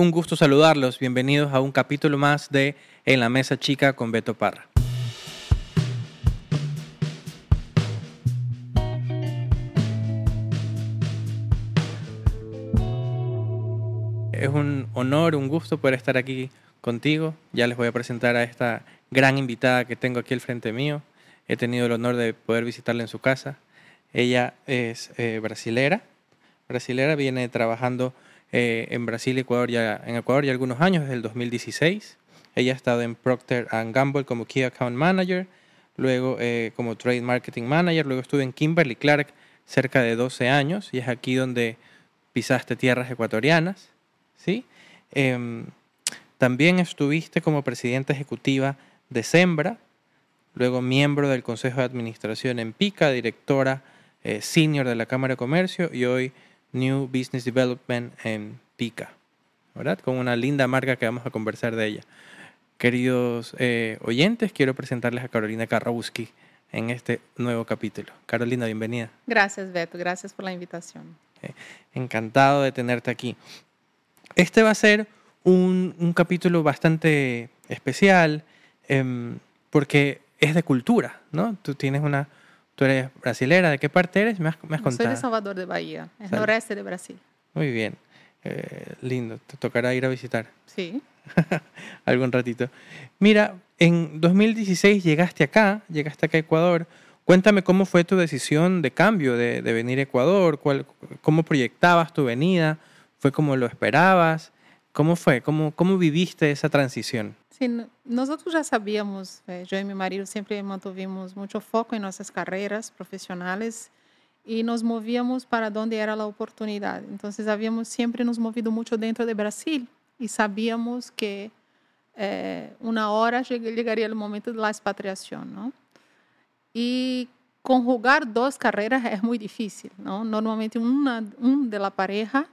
Un gusto saludarlos. Bienvenidos a un capítulo más de En la Mesa Chica con Beto Parra. Es un honor, un gusto poder estar aquí contigo. Ya les voy a presentar a esta gran invitada que tengo aquí al frente mío. He tenido el honor de poder visitarla en su casa. Ella es eh, brasilera. Brasilera viene trabajando eh, en Brasil y Ecuador ya, en Ecuador ya algunos años, desde el 2016. Ella ha estado en Procter Gamble como Key Account Manager, luego eh, como Trade Marketing Manager, luego estuve en Kimberly Clark cerca de 12 años y es aquí donde pisaste tierras ecuatorianas. ¿sí? Em, también estuviste como presidenta ejecutiva de Sembra, luego miembro del Consejo de Administración en PICA, directora eh, senior de la Cámara de Comercio y hoy New Business Development en PICA, ¿verdad? Con una linda marca que vamos a conversar de ella. Queridos eh, oyentes, quiero presentarles a Carolina Karrowski en este nuevo capítulo. Carolina, bienvenida. Gracias, Beto. Gracias por la invitación. Eh, encantado de tenerte aquí. Este va a ser un, un capítulo bastante especial eh, porque es de cultura, ¿no? Tú tienes una, tú eres brasilera, ¿de qué parte eres? Me has, me has contado. Soy de Salvador de Bahía, el noreste de Brasil. Muy bien, eh, lindo, te tocará ir a visitar. Sí. Algún ratito. Mira, en 2016 llegaste acá, llegaste acá a Ecuador. Cuéntame cómo fue tu decisión de cambio, de, de venir a Ecuador, cuál, cómo proyectabas tu venida, fue como lo esperabas, cómo fue, cómo, cómo viviste esa transición. Sim, nós outros já sabíamos, eh, eu e meu marido sempre mantuvimos muito foco em nossas carreiras profissionais e nos movíamos para onde era a oportunidade. Então, havíamos sempre nos movido muito dentro do Brasil e sabíamos que eh, uma hora chegaria o momento da expatriação, não? E conjugar duas carreiras é muito difícil, não? Normalmente uma um de la pareja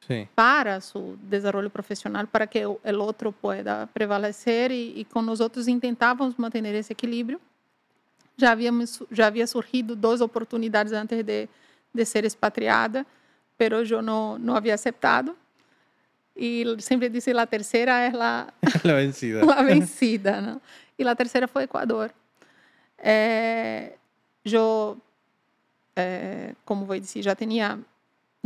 Sí. para su desarrollo profesional, para que o- el otro pueda prevalecer y, y con nosotros intentávamos mantener ese equilibrio. Já, habíamos, já havia surgido duas oportunidades antes de, de ser expatriada, pero eu não, não havia aceptado. E sempre disse, a terceira é a, la vencida. a vencida, não? E a terceira foi Equador. É, eu, é, como vou dizer, já tinha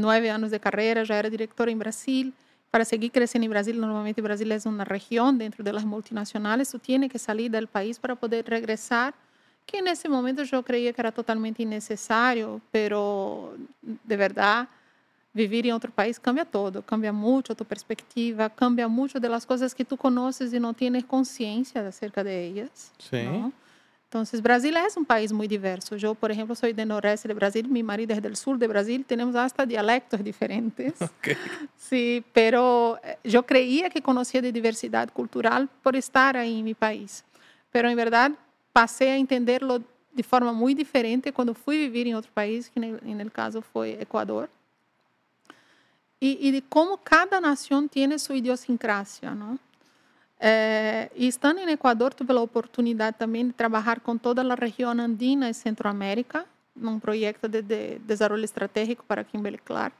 nove anos de carreira, já era diretora em Brasil. Para seguir crescendo em Brasil, normalmente Brasil é uma região dentro das multinacionais, tu tiene que sair do país para poder regressar, que nesse momento eu creia que era totalmente innecessário, pero de verdade, viver em outro país cambia todo, cambia muito a tua perspectiva, cambia muito das coisas que tu conheces e não tienes consciência acerca de elas. Sí. ¿no? Entonces, Brasil es un país muy diverso. Yo, por ejemplo, soy del noreste de Brasil, mi marido es del sur de Brasil, tenemos hasta dialectos diferentes. Sí, pero eh, yo creía que conocía de diversidad cultural por estar ahí en mi país. Pero en verdad pasé a entenderlo de forma muy diferente cuando fui vivir en otro país, que en el, en el caso fue Ecuador. Y, y de cómo cada nación tiene su idiosincrasia, ¿no? Eh, e estando em Equador, tive a oportunidade também de trabalhar com toda a região andina e Centroamérica, num projeto de, de desenvolvimento estratégico para Kimberly Clark,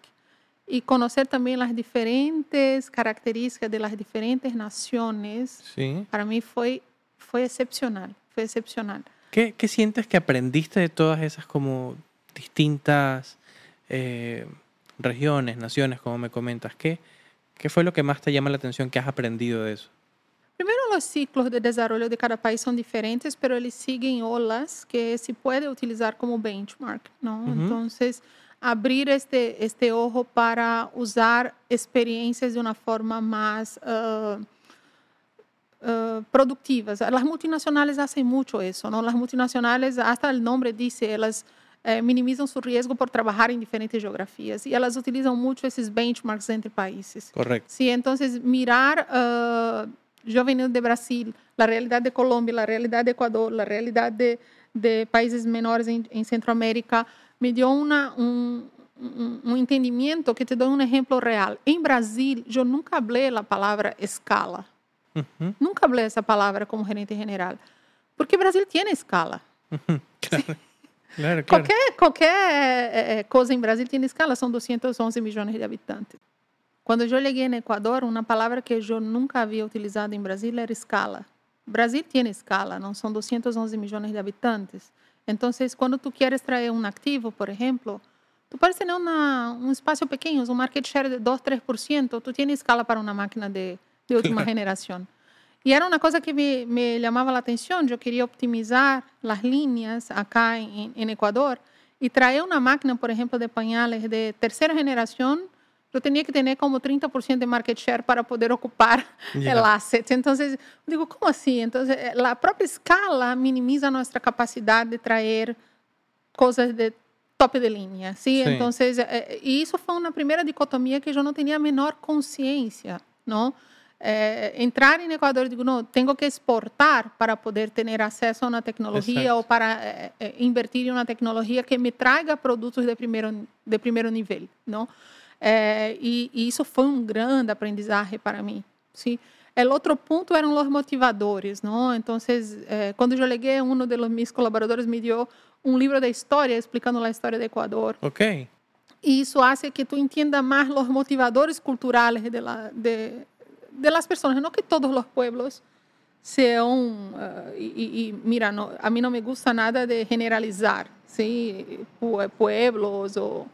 e conhecer também as diferentes características das diferentes nações. Sí. Para mim foi foi excepcional, foi excepcional. ¿Qué, qué sientes que aprendiste de todas esas como distintas eh, regiones, naciones, como me comentas? ¿Qué, ¿Qué fue lo que más te llama la atención que has aprendido de eso? Primeiro, os ciclos de desenvolvimento de cada país são diferentes, pero eles seguem olas que se pode utilizar como benchmark. Então, abrir este este ojo para usar experiências de uma forma mais productivas. As multinacionais fazem muito isso? As multinacionais, até o nome diz, elas eh, minimizam seu risco por trabalhar em diferentes geografias e elas utilizam muito esses benchmarks entre países. Correcto. Sí, entonces mirar, uh, yo venido de Brasil, la realidad de Colombia, la realidad de Ecuador, la realidad de, de países menores en, en Centroamérica, me dio una, un, un, un entendimiento que te doy un ejemplo real. En Brasil, yo nunca hablé la palabra escala, Ujú, nunca hablé esa palabra como gerente general, porque Brasil tiene escala. claro, claro. Qualquer, qualquer eh, eh, coisa em Brasil tem escala, são 211 milhões de habitantes. Quando eu cheguei no Equador, uma palavra que eu nunca havia utilizado em Brasil era escala. Brasil tem escala, não são 211 milhões de habitantes. Então, quando tu queres trazer um ativo, por exemplo, tu pode ter uma, um espaço pequeno, um market share de 2, 3%, tu tens escala para uma máquina de, de última geração. E era uma coisa que me, me chamava a atenção. Eu queria optimizar as linhas acá em, em Equador e trazer uma máquina, por exemplo, de pañales de terceira geração. Eu tinha que ter como 30% de market share para poder ocupar yeah. o asset. Então, eu digo, como assim? Então, a própria escala minimiza a nossa capacidade de trazer coisas de top de linha. ¿sí? Sim. Então, e isso foi uma primeira dicotomia que eu não tinha a menor consciência, não? é, entrar em Equador, digo, não, tenho que exportar para poder ter acesso a uma tecnologia ou para é, é, invertir em uma tecnologia que me traga produtos de primeiro de primeiro nível, não? E, e, isso foi um grande aprendizagem para mim, sim. O outro ponto eram os motivadores, não? Então, quando eu cheguei, um dos meus colaboradores me deu um livro de história explicando a história do Equador. Ok. E isso faz que tu entenda mais os motivadores culturais de, la, de, de las personas, no que todos los pueblos sean, uh, y, y, mira, no, a mí no me gusta nada de generalizar, ¿sí? Pueblos o...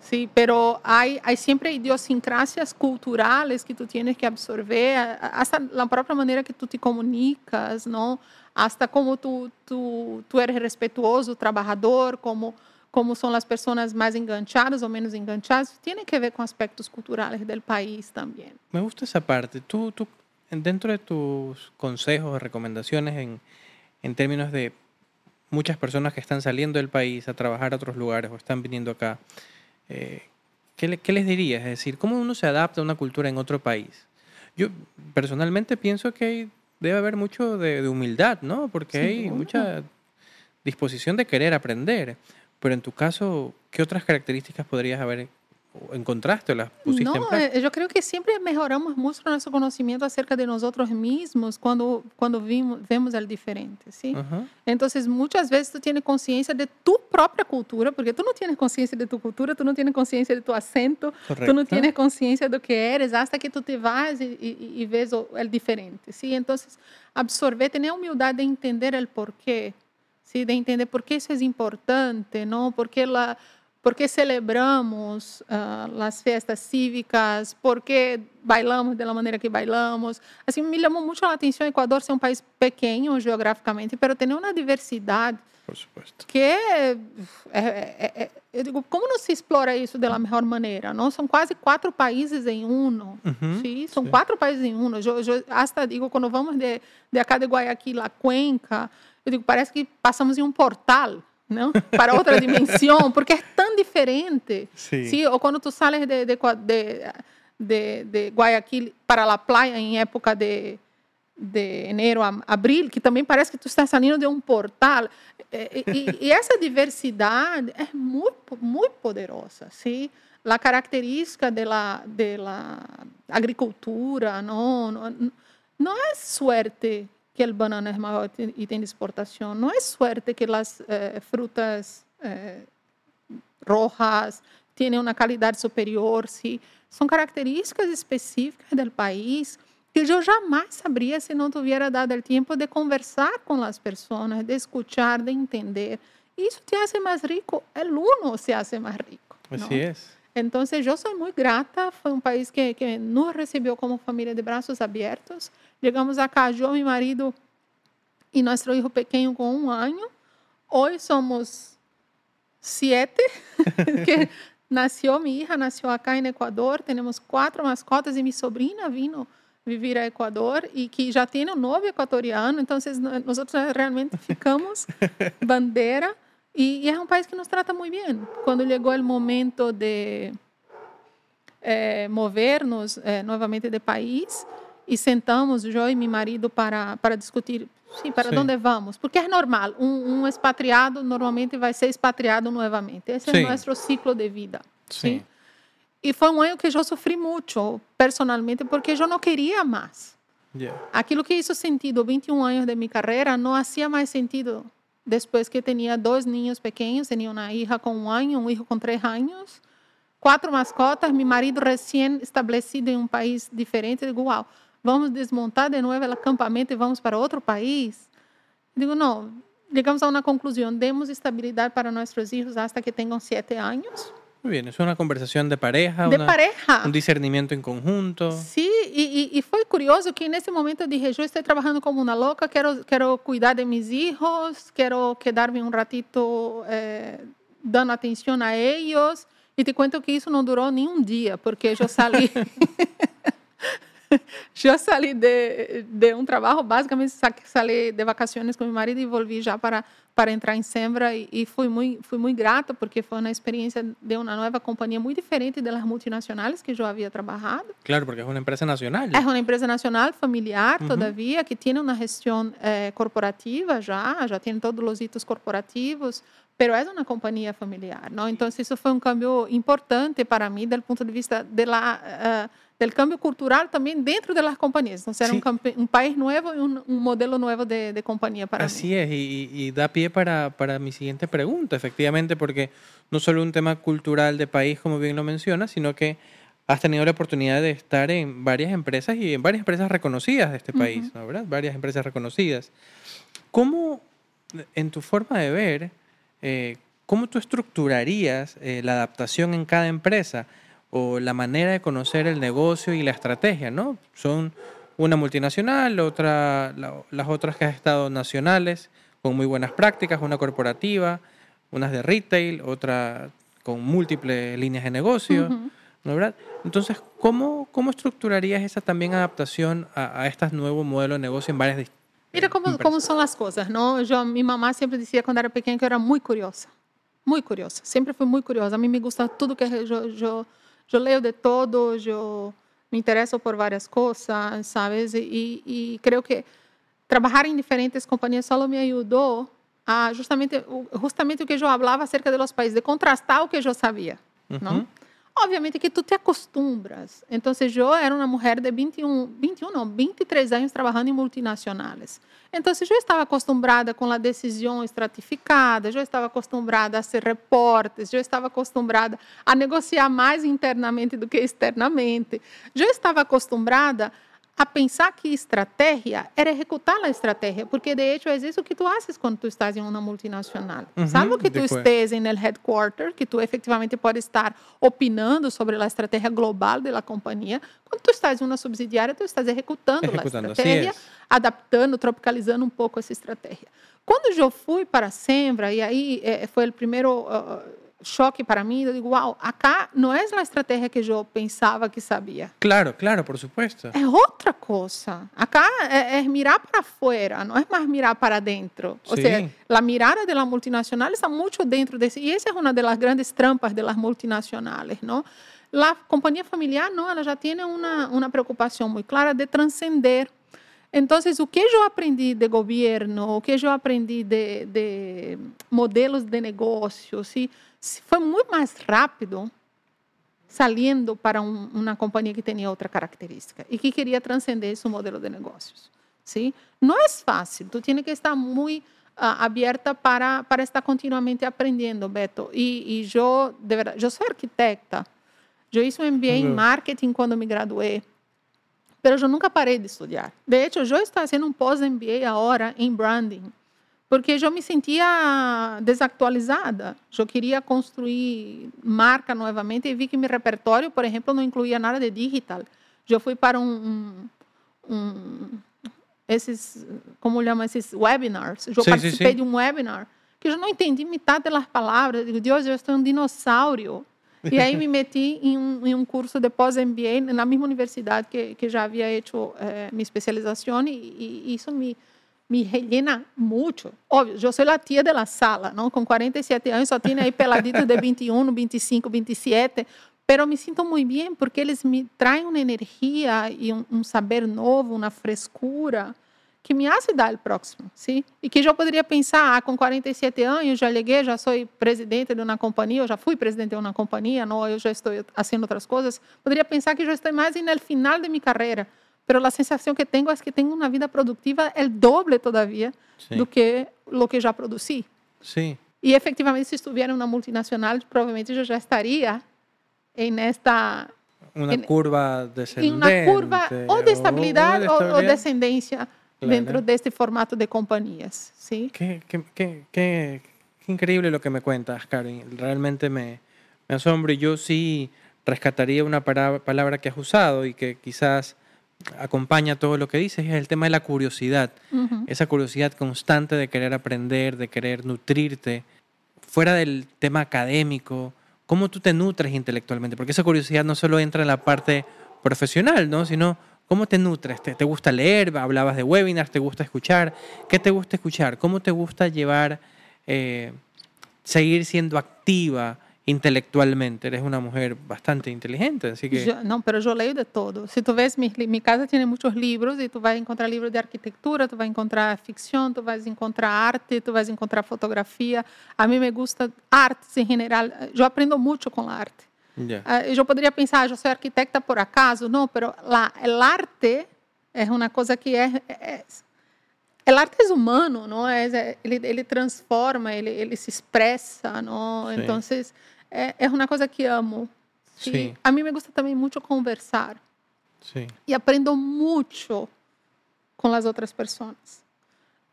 Sí, pero hay, hay siempre idiosincrasias culturales que tú tienes que absorber, hasta la propia manera que tú te comunicas, ¿no? Hasta como tú, tú, tú eres respetuoso, trabajador, como como são as pessoas mais enganchadas ou menos enganchadas, tem que ver com aspectos culturais do país também. Me gusta essa parte. Tu, tu, dentro de tus consejos, recomendaciones en, en términos de muchas personas que están saliendo del país a trabajar a otros lugares o están viniendo acá, eh, ¿qué, le, ¿qué, les dirías? Es decir, ¿cómo uno se adapta a una cultura en otro país? Yo personalmente pienso que hay, debe haber mucho de, de humildad, ¿no? Porque sí, hay mucha disposición de querer aprender. Pero en tu caso, ¿qué otras características podrías haber encontraste o las pusiste no, en práctica? Eu creio que sempre mejoramos muito nosso conhecimento acerca de nós mesmos quando quando vimos, vemos o diferente, ¿sí? Uh -huh. muitas vezes tu tienes consciência de tu própria cultura, porque tu não tienes consciência de tu cultura, tu não tienes consciência de tu acento, Correcto. tu não tienes consciência do que eres, hasta que tu te vas e, e, e vês o, o diferente, ¿sí? Então, absorver, ter a humildade de entender o porquê ¿sí? de entender por qué eso es importante, ¿no? por, qué la, por qué celebramos uh, las fiestas cívicas, por qué bailamos de la manera que bailamos. Assim, me chamou muito a atenção o Equador ser um país pequeno geograficamente, mas ter uma diversidade por supuesto. que é, é, é, eu digo, como não se explora isso da melhor maneira? Não são quase quatro países em um, uhum, sim? São sim. quatro países em um. Eu, eu, hasta digo, quando vamos de, de acá de Guayaquil a Cuenca, eu digo, parece que passamos em um portal, Para outra dimensão, porque é tão diferente. Sim. sim? Ou quando tu sales de, de, de, de, de Guayaquil para a praia em época de, de enero a abril, que também parece que tu está saindo de um portal. E, essa diversidade é muito, muito poderosa, sim? A característica da de agricultura não, não, não é suerte que o banana é maior item de exportação. Não é suerte que as eh, frutas eh, rojas têm uma qualidade superior. sim. São características específicas do país que eu jamais saberia se não tivesse dado o tempo de conversar com as pessoas, de escutar, de entender. Isso te hace mais rico, o uno se hace mais rico. Assim é. Então, eu sou muito grata. Foi um país que, que nos recebeu como família de braços abertos. Chegamos a casa, eu, meu marido e nosso filho pequeno com um ano. Hoje somos sete, que nasceu minha hija, nasceu acá em Equador. Temos quatro mascotas e minha sobrinha vino viver a Equador e que já tem um novo equatoriano. Então, nós realmente ficamos bandeira. E, e, é um país que nos trata muito bem. Quando chegou o momento de é, mover-nos é, novamente de país, e sentamos, eu e meu marido, para, para discutir sim, para sim. onde vamos. Porque é normal, um, um, expatriado normalmente vai ser expatriado novamente. Esse sim. é o nosso ciclo de vida. Sim. E foi um ano que eu sofri muito, personalmente, porque eu não queria mais. Yeah. Aquilo que hizo sentido 21 anos de minha carreira não fazia mais sentido depois que tinha dois ninhos pequenos, tinha uma hija com um ano, um hijo com três anos quatro mascotas, meu marido recém-estabelecido em um país diferente. Digo, uau, vamos desmontar de novo o acampamento e vamos para outro país? Digo, não, chegamos a uma conclusão, demos estabilidade para nossos filhos até que tenham sete anos. Muy bien, es una conversación de pareja, de una, pareja. un discernimiento en conjunto. Sim, e, e, e, foi curioso que nesse momento eu dije, eu estou trabalhando como uma louca, quero, quero cuidar de meus filhos, quero quedar-me um ratito eh, dando atenção a eles. E te conto que isso não durou nem um dia, porque eu saí... eu saí de, de um trabalho, basicamente saí de vacações com meu marido e volvi já para para entrar em Sembra e, fui muito fui muito grata porque foi uma experiência de uma nova companhia muito diferente das multinacionais que eu havia trabalhado. Claro, porque é uma empresa nacional. É uma empresa nacional, familiar, todavia, que tem uma gestão eh, corporativa já, já tem todos os hitos corporativos, pero é uma companhia familiar, não? Então isso foi um cambio importante para mim, do ponto de vista de la, uh, del cambio cultural também dentro das companhias. Então, era um, um, país novo e um, um modelo novo de, de companhia para Así mí. es, y, y, da pie para, para mi siguiente pregunta, efectivamente, porque no solo un tema cultural de país, como bien lo menciona, sino que has tenido la oportunidad de estar en varias empresas y en varias empresas reconocidas de este país, uh -huh. ¿no, ¿verdad? Varias empresas reconocidas. ¿Cómo, en tu forma de ver, eh, ¿cómo tú estructurarías eh, la adaptación en cada empresa o la manera de conocer el negocio y la estrategia? ¿no? Son una multinacional, otra, la, las otras que has estado nacionales, con muy buenas prácticas, una corporativa, unas de retail, otra con múltiples líneas de negocio. Uh -huh. ¿no verdad? Entonces, ¿cómo, ¿cómo estructurarías esa también adaptación a, a estos nuevos modelos de negocio en varias Mira como, como são as coisas, não? Eu, minha mamãe sempre dizia quando era pequena que eu era muito curiosa, muito curiosa. Sempre fui muito curiosa. A mim me gusta tudo que eu, eu, eu leio de todo, eu me interesso por várias coisas, sabes? E, e creio que trabalhar em diferentes companhias só me ajudou a justamente, justamente o que eu falava acerca dos países, de contrastar o que eu sabia, uhum. não? Obviamente que tu te acostumbras. Então, eu era uma mulher de 21, 21 não, 23 anos trabalhando em multinacionais. Então, eu estava acostumada com a decisão estratificada, eu estava acostumada a ser reportes, eu estava acostumada a negociar mais internamente do que externamente. Eu estava acostumada a pensar que estratégia era executar a estratégia, porque de hecho é isso que tu haces quando tu estás em uma multinacional. Uhum, Salvo que tu estés el headquarter, que tu efetivamente pode estar opinando sobre a estratégia global da companhia, quando tu estás em uma subsidiária, tu estás executando, executando a estratégia, adaptando, tropicalizando um pouco essa estratégia. Quando eu fui para a Sembra, e aí eh, foi o primeiro uh, choque para mim. Eu digo, uau, acá não é a estratégia que eu pensava que sabia. Claro, claro, por supuesto. É outra coisa. Acá é, mirar para fora, não é mais mirar para dentro. Ou Sim. seja, a mirada da multinacional está muito dentro desse. E essa é uma das grandes trampas das multinacionais, não? A companhia familiar, não, ela já tem uma, uma preocupação muito clara de transcender então, o que eu aprendi de governo, o que eu aprendi de, de modelos de negócio, se, se foi muito mais rápido saliendo para um, uma companhia que tinha outra característica e que queria transcender esse modelo de negócios. ¿sí? Não é fácil, tu tienes que estar muito uh, aberta para, para estar continuamente aprendendo, Beto. E, e eu, de verdade, eu sou arquitecta, eu fiz um MBA uhum. em marketing quando me graduei. Mas eu nunca parei de estudar. De hecho, eu estou fazendo um pós-MBA agora em branding, porque eu me sentia desactualizada. Eu queria construir marca novamente e vi que meu repertório, por exemplo, não incluía nada de digital. Eu fui para um, um, um esses, como chama esses webinars. Eu sim, participei sim, sim. de um webinar que eu não entendi metade das palavras. Eu digo, Deus, eu estou um dinossauro. E aí me meti em um, em um curso de pós-MBA na mesma universidade que, que já havia feito eh, minha especialização e, e, isso me me rellena muito. Óbvio, eu sou a tia da sala, não? Com 47 anos só tinha aí peladitos de 21, 25, 27, pero me sinto muito bem porque eles me traem uma energia e um, um saber novo, uma frescura que me hace dar o próximo, sim? E que eu poderia pensar, ah, com 47 anos, já cheguei, já sou presidente de uma companhia, eu já fui presidente de uma companhia, não, eu já estou fazendo outras coisas. Poderia pensar que já estou mais no final de minha carreira, mas a sensação que tenho é que tenho uma vida produtiva é doble todavia Sim. do que o que já produzi. Sim. E efetivamente, se estivesse em uma multinacional, provavelmente eu já estaria en esta Una en- curva en descendente. una curva o de estabilidad o, o estabilidad. descendencia Claro. dentro de este formato de compañías, ¿sí? Qué, qué- qué- qué- increíble lo que me cuentas, Karen. Realmente me, me asombro y yo sí rescataría una palabra que has usado y que quizás acompaña todo lo que dices, es el tema de la curiosidad. Esa curiosidad constante de querer aprender, de querer nutrirte, fuera del tema académico, cómo tú te nutres intelectualmente, porque esa curiosidad no solo entra en la parte profesional, ¿no? sino cómo te nutres, ¿Te, te gusta leer, hablabas de webinars, te gusta escuchar, ¿qué te gusta escuchar? ¿Cómo te gusta llevar, eh, seguir siendo activa intelectualmente? Eres una mujer bastante inteligente, así que... Yo- não, pero eu leio de todo. Se tu vês, mi, mi casa tem muitos livros e tu vai encontrar livros de arquitetura, tu vai encontrar ficção, tu vais encontrar arte, tu vais encontrar fotografia. A mim me gusta artes em geral. Eu aprendo muito com a arte. Ya. Ah, Eu poderia pensar, eu sou arquitecta por acaso? Não, pero la, el arte é uma coisa que é, é el arte é humano, não é? É- Ele, ele transforma, ele, ele se expressa, não? Sim. Então, é, é uma coisa que amo. Sim. a mim me gusta também muito conversar Sí. e aprendo muito com as outras pessoas.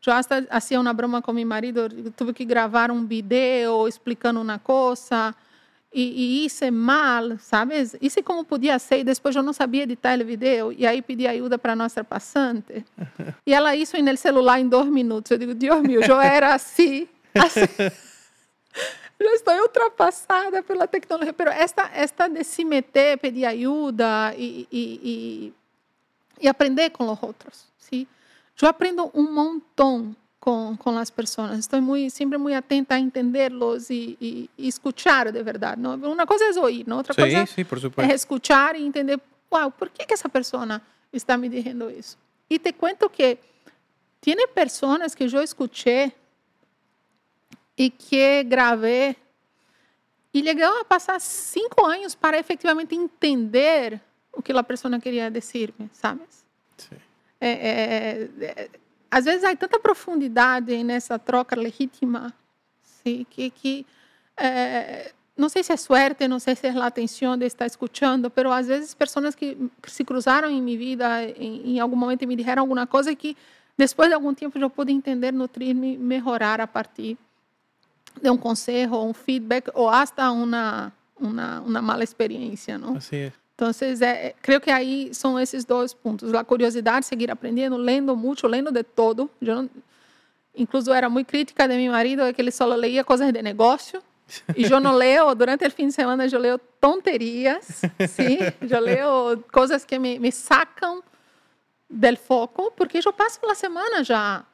Eu hasta hacía uma broma com meu marido, tive que gravar um vídeo explicando uma coisa e, e hice mal, sabes? Hice como podia ser e depois eu não sabia editar o vídeo e aí pedi ajuda para nossa passante. E ela hizo no celular em dois minutos. Eu digo, Deus meu, eu era assim, assim. Já estou ultrapassada pela tecnologia. Pero esta, esta de se meter, pedir ajuda e, e, e, e aprender com os outros. ¿sí? Eu aprendo um montão com, com as pessoas. Estou muito, sempre muito atenta a entendê-los e, e, e escutar de verdade. Não? Uma coisa é ouvir, não? outra Sí, coisa sí, é escutar e entender, uau, por que, que essa pessoa está me dizendo isso? E te cuento que tem pessoas que eu escutei e que gravei e chegou a passar cinco anos para efetivamente entender o que a pessoa queria dizer-me, sabes? Sí. É, é, é, às vezes há tanta profundidade nessa troca legítima sim, que, que é, não sei se é suerte, não sei se é a atenção de estar escutando, mas às vezes pessoas que se cruzaram em minha vida em, em algum momento me disseram alguma coisa que depois de algum tempo eu pude entender, nutrir-me, melhorar a partir de um conselho, um feedback ou hasta uma uma, uma mala experiência, não? Así es. Então, é, creio que aí são esses dois pontos. A curiosidade, seguir aprendendo, lendo muito, lendo de todo. Não, incluso era muito crítica de meu marido, é que ele só leia coisas de negócio. E eu não leio, durante o fim de semana, eu leio tonterias, sim? Eu leio coisas que me, me sacam del foco, porque eu passo a semana já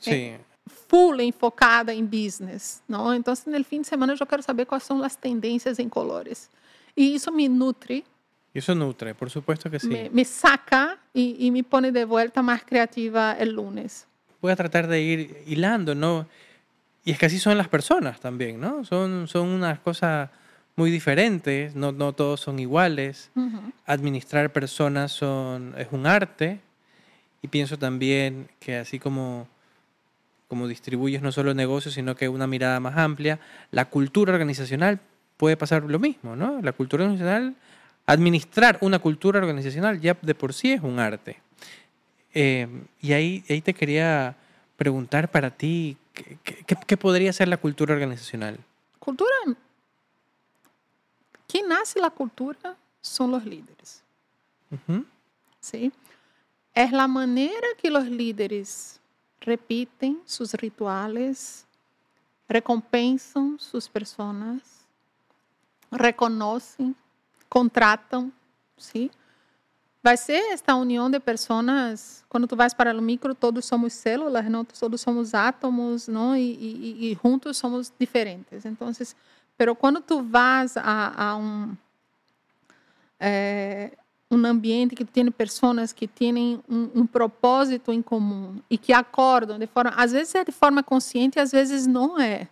Sí. Full enfocada em business, não? Então, no fim de semana, eu quero saber quais são as tendências em colores. E isso me nutre Y eso nutre, por supuesto que sí. me, me saca y, y me pone de vuelta más creativa el lunes. Voy a tratar de ir hilando, ¿no? Y es que así son las personas también, ¿no? Son, son unas cosas muy diferentes, no, no todos son iguales. Ujú. Administrar personas son, es un arte. Y pienso también que así como, como distribuyes no solo negocios, sino que una mirada más amplia, la cultura organizacional puede pasar lo mismo, ¿no? La cultura organizacional, administrar una cultura organizacional ya de por sí es un arte. Eh, y ahí, ahí te quería preguntar para ti, ¿qué, qué- qué podría ser la cultura organizacional? Cultura. Quem nasce la cultura são os líderes. ¿sí? Es la manera que los líderes repiten sus rituales, recompensan sus personas, reconocem, contratam, ¿sí? Vai ser esta união de pessoas, quando tu vais para o micro, todos somos células, não? Todos somos átomos, não? E, e, e juntos somos diferentes. Então, pero quando tu vas a, a um eh, um ambiente que tem pessoas que têm um, um, propósito em comum e que acordam de forma, às vezes é de forma consciente, às vezes não é.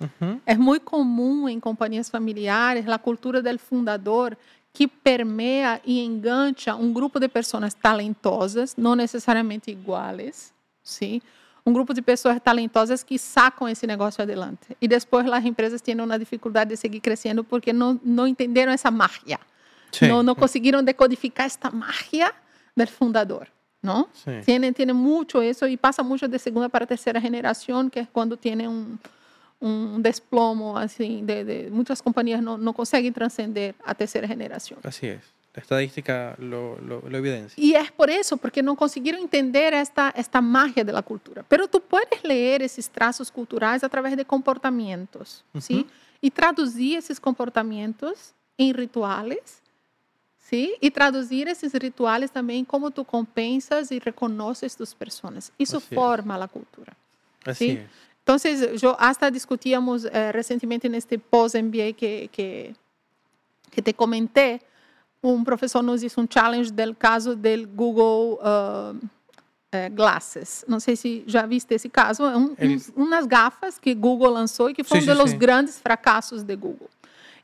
ujú, É muito comum em companhias familiares a cultura do fundador que permeia e engancha um grupo de pessoas talentosas, não necessariamente iguais, sim, um grupo de pessoas talentosas que sacam esse negócio adelante. E depois as empresas têm uma dificuldade de seguir crescendo porque não, não entenderam essa magia. Não, não conseguiram decodificar esta magia do fundador. ¿no? Sí. Tienen, tienen mucho eso y pasa mucho de segunda para tercera generación, que es cuando tienen un, un desplomo, así, de, de muchas compañías no, no conseguem transcender a terceira geração. Así es. La estadística lo, lo, lo evidencia. E é por isso, porque não conseguiram entender esta, esta magia da cultura. Pero tu puedes ler esses traços culturais através de comportamentos, Uhum. ¿sí? E traduzir esses comportamentos em rituais, ¿sí? E traduzir esses rituais também como tu compensas e reconheces tus pessoas. Isso es. forma a cultura. Sí. es. Entonces, yo hasta discutíamos eh, recientemente en este post-MBA que, que, que te comenté, un profesor nos hizo un challenge del caso del Google uh, eh, Glasses. No sé si ya viste ese caso. É um- Ele- uns- unas gafas que Google lanzó y que de sí, los sí. grandes fracasos de Google.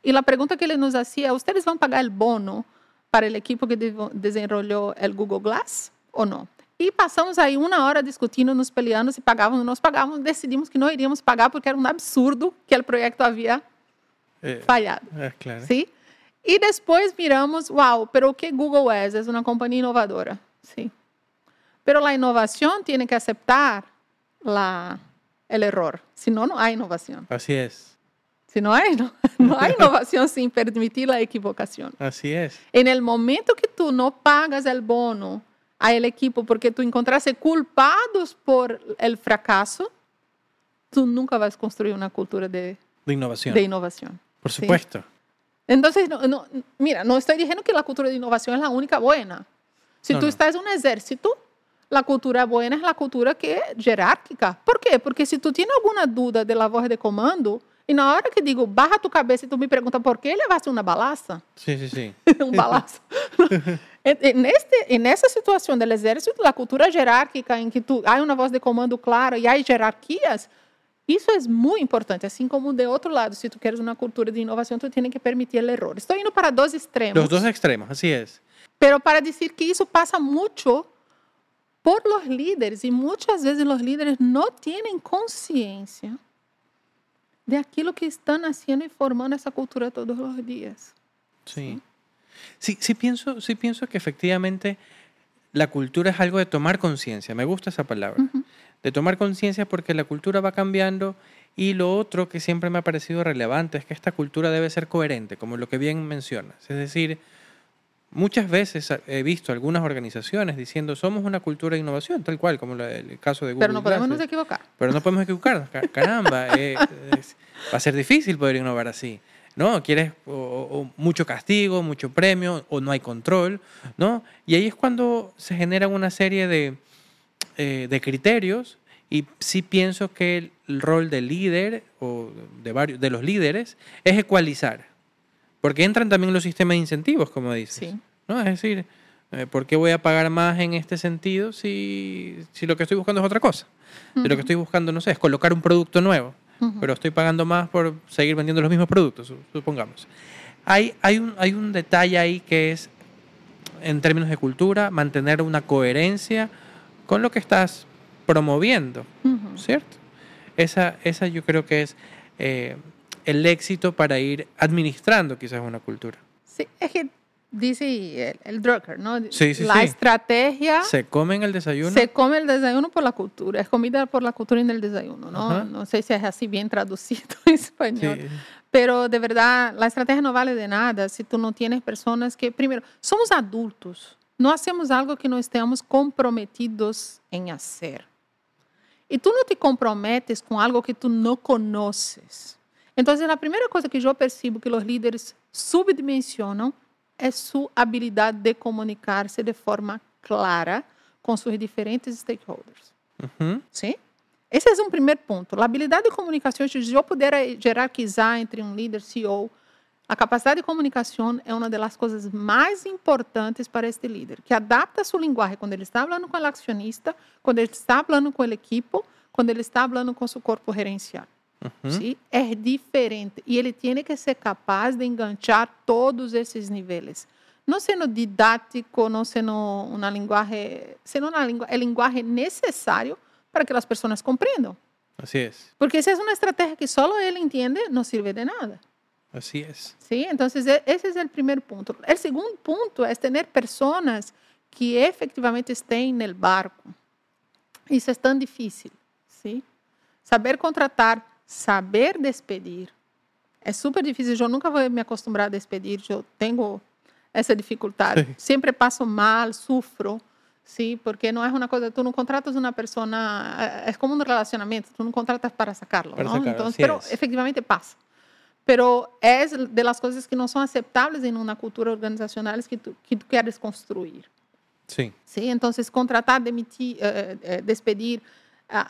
Y la pregunta que ele nos hacía, ¿ustedes van a pagar el bono para el equipo que desarrolló el Google Glass o no? E passamos aí uma hora discutindo, nos peleando se pagávamos ou não pagávamos. Decidimos que não iríamos pagar porque era um absurdo que o projeto havia Eh, falhado. es claro. ¿sí? Y después miramos, wow, pero ¿qué Google es? Es una compañía innovadora, sí. Pero la innovación tiene que aceptar la, el error, si no, no hay innovación. Así es. Si no hay, no, no hay innovación sin permitir la equivocación. Así es. En el momento que tú no pagas el bono al equipo porque tú encontraste culpados por el fracaso, tú nunca vas a construir una cultura de, De innovación. de innovación. Por Sí. supuesto. Entonces, no, no, mira, no estoy diciendo que la cultura de innovación es la única buena. Si No, tú estás en un ejército, la cultura buena es la cultura que es jerárquica. ¿Por qué? Porque si tú tienes alguna duda de la voz de comando, y na hora que digo, baja tu cabeça e tu me pergunta por que levaste uma balaça, Sí, sí, sí. um balaço. En- en este, en esa situación del ejército, la cultura jerárquica en que tú, hay una voz de comando clara y hay jerarquías, isso é muito importante. Assim como de outro lado, se tu queres uma cultura de inovação, tu tienes que permitir o erro. Estou indo para dois extremos. Los dos extremos, así es. Pero para dizer que isso passa muito por los líderes e muitas vezes os líderes não têm consciência de aquilo que estão haciendo e formando essa cultura todos os dias. Sí. Sí, sí pienso, sí pienso que efectivamente la cultura es algo de tomar conciencia. Me gusta esa palabra. De tomar conciencia porque la cultura va cambiando y lo otro que siempre me ha parecido relevante es que esta cultura debe ser coherente, como lo que bien mencionas. Es decir, muchas veces he visto algunas organizaciones diciendo somos una cultura de innovación, tal cual, como el caso de Google. Pero não podemos nos Glasses". equivocar. Pero no podemos equivocarnos. ca- Caramba, eh, es- va a ser difícil poder innovar así. ¿No? Quieres o- o mucho castigo, mucho premio, o no hay control, ¿no? Y ahí es cuando se generan una serie de, eh, de criterios y sí pienso que el, el rol del líder o de, varios, de los líderes es ecualizar. Porque entran también los sistemas de incentivos, como dices. Sí. ¿no? Es decir, eh, ¿por qué voy a pagar más en este sentido si, si lo que estoy buscando es otra cosa? Si lo que estoy buscando, no sé, es colocar un producto nuevo, Ujú. pero estoy pagando más por seguir vendiendo los mismos productos, su- supongamos. Hay, hay, un, hay un detalle ahí que es, en términos de cultura, mantener una coherencia con lo que estás promoviendo, Uhum. ¿cierto? Esa, esa yo creo que es eh, el éxito para ir administrando quizás una cultura. Sí, es que dice el, el Drucker, ¿no? Sí, sí, la sí. estrategia Se comen el desayuno. se come el desayuno por la cultura, es comida por la cultura en el desayuno, ¿no? Ajá. No sé si es así bien traducido en español. Sí. Pero de verdad, la estrategia no vale de nada si tú no tienes personas que, primero, somos adultos, no hacemos algo que no estemos comprometidos en hacer. Y tú no te comprometes con algo que tú no conoces. Entonces, la primera cosa que yo percibo que los líderes subdimensionam é sua habilidade de comunicar-se de forma clara com seus diferentes stakeholders. Ujú. Sim? Esse é um primeiro ponto. A habilidade de comunicação, se eu puder jerarquizar entre um líder CEO, a capacidade de comunicação é uma das coisas mais importantes para este líder, que adapta sua linguagem quando ele está falando com o acionista, quando ele está falando com o equipo, quando ele está falando com seu corpo gerencial. Ujú. ¿sí? Es diferente y él tiene que ser capaz de enganchar todos esos niveles. No sendo didáctico, no sendo una lenguaje, sendo una lengua, el lenguaje necesario para que as pessoas compreendam. Así es, Porque si es una estrategia que solo él entiende, no sirve de nada. así es. ¿sí? Entonces, e- ese es el primer punto. El segundo punto es tener personas que efectivamente estén en el barco. Isso é tão difícil, ¿sí? Saber contratar, saber despedir. É super difícil. Eu nunca vou me acostumbrar a despedir. Eu tenho essa dificuldade. Sim. Sempre passo mal, sufro, ¿sí? Porque não é uma coisa. Tu não contratas uma pessoa. É como um relacionamento. Tu não contratas para Para ¿no? sacarlo, Entonces, así pero es. efectivamente pasa. Pero é de las coisas que não são aceptáveis em uma cultura organizacional que tu, que tu queres construir. Sí, ¿sí? Entonces, contratar, demitir, eh, eh, despedir, a-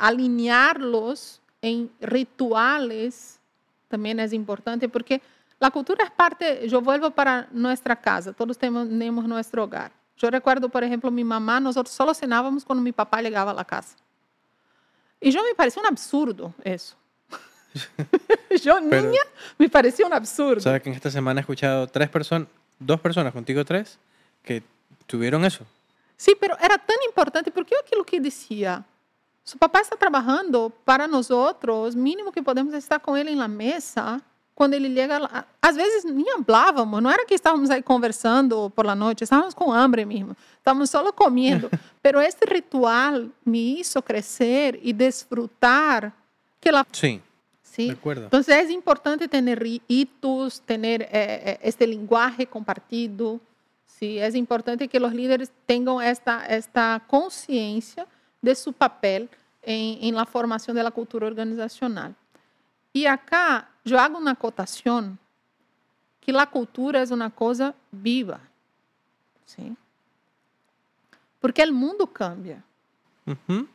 alinearlos en rituales también es importante porque la cultura es parte, yo vuelvo para nuestra casa, todos temos- tenemos nuestro hogar. Yo recuerdo, por ejemplo, mi mamá, nosotros solo cenábamos cuando mi papá llegaba a la casa. Y yo me parecía un absurdo eso. yo, Pero- niña, me parecía un absurdo. sabes que en esta semana he escuchado tres personas, dos personas, contigo tres, que tuvieron eso. Sim, pero era tão importante porque aquilo que dizia. Seu papai está trabalhando para nós outros, mínimo que podemos estar com ele na mesa. Quando ele chega lá, às vezes nem falávamos, não era que estávamos aí conversando por la noite, estávamos com hambre mesmo, estávamos só comendo. Pero este ritual me hizo crescer e desfrutar que la Sí, ¿sí? de acuerdo. Entonces es importante tener ri- hitos, tener eh, eh, este lenguaje compartido. Sí, es importante que los líderes tengan esta, esta conciencia de su papel en, en la formación de la cultura organizacional. Y acá yo hago una acotación que la cultura es una cosa viva. ¿sí? Porque el mundo cambia. Ujú.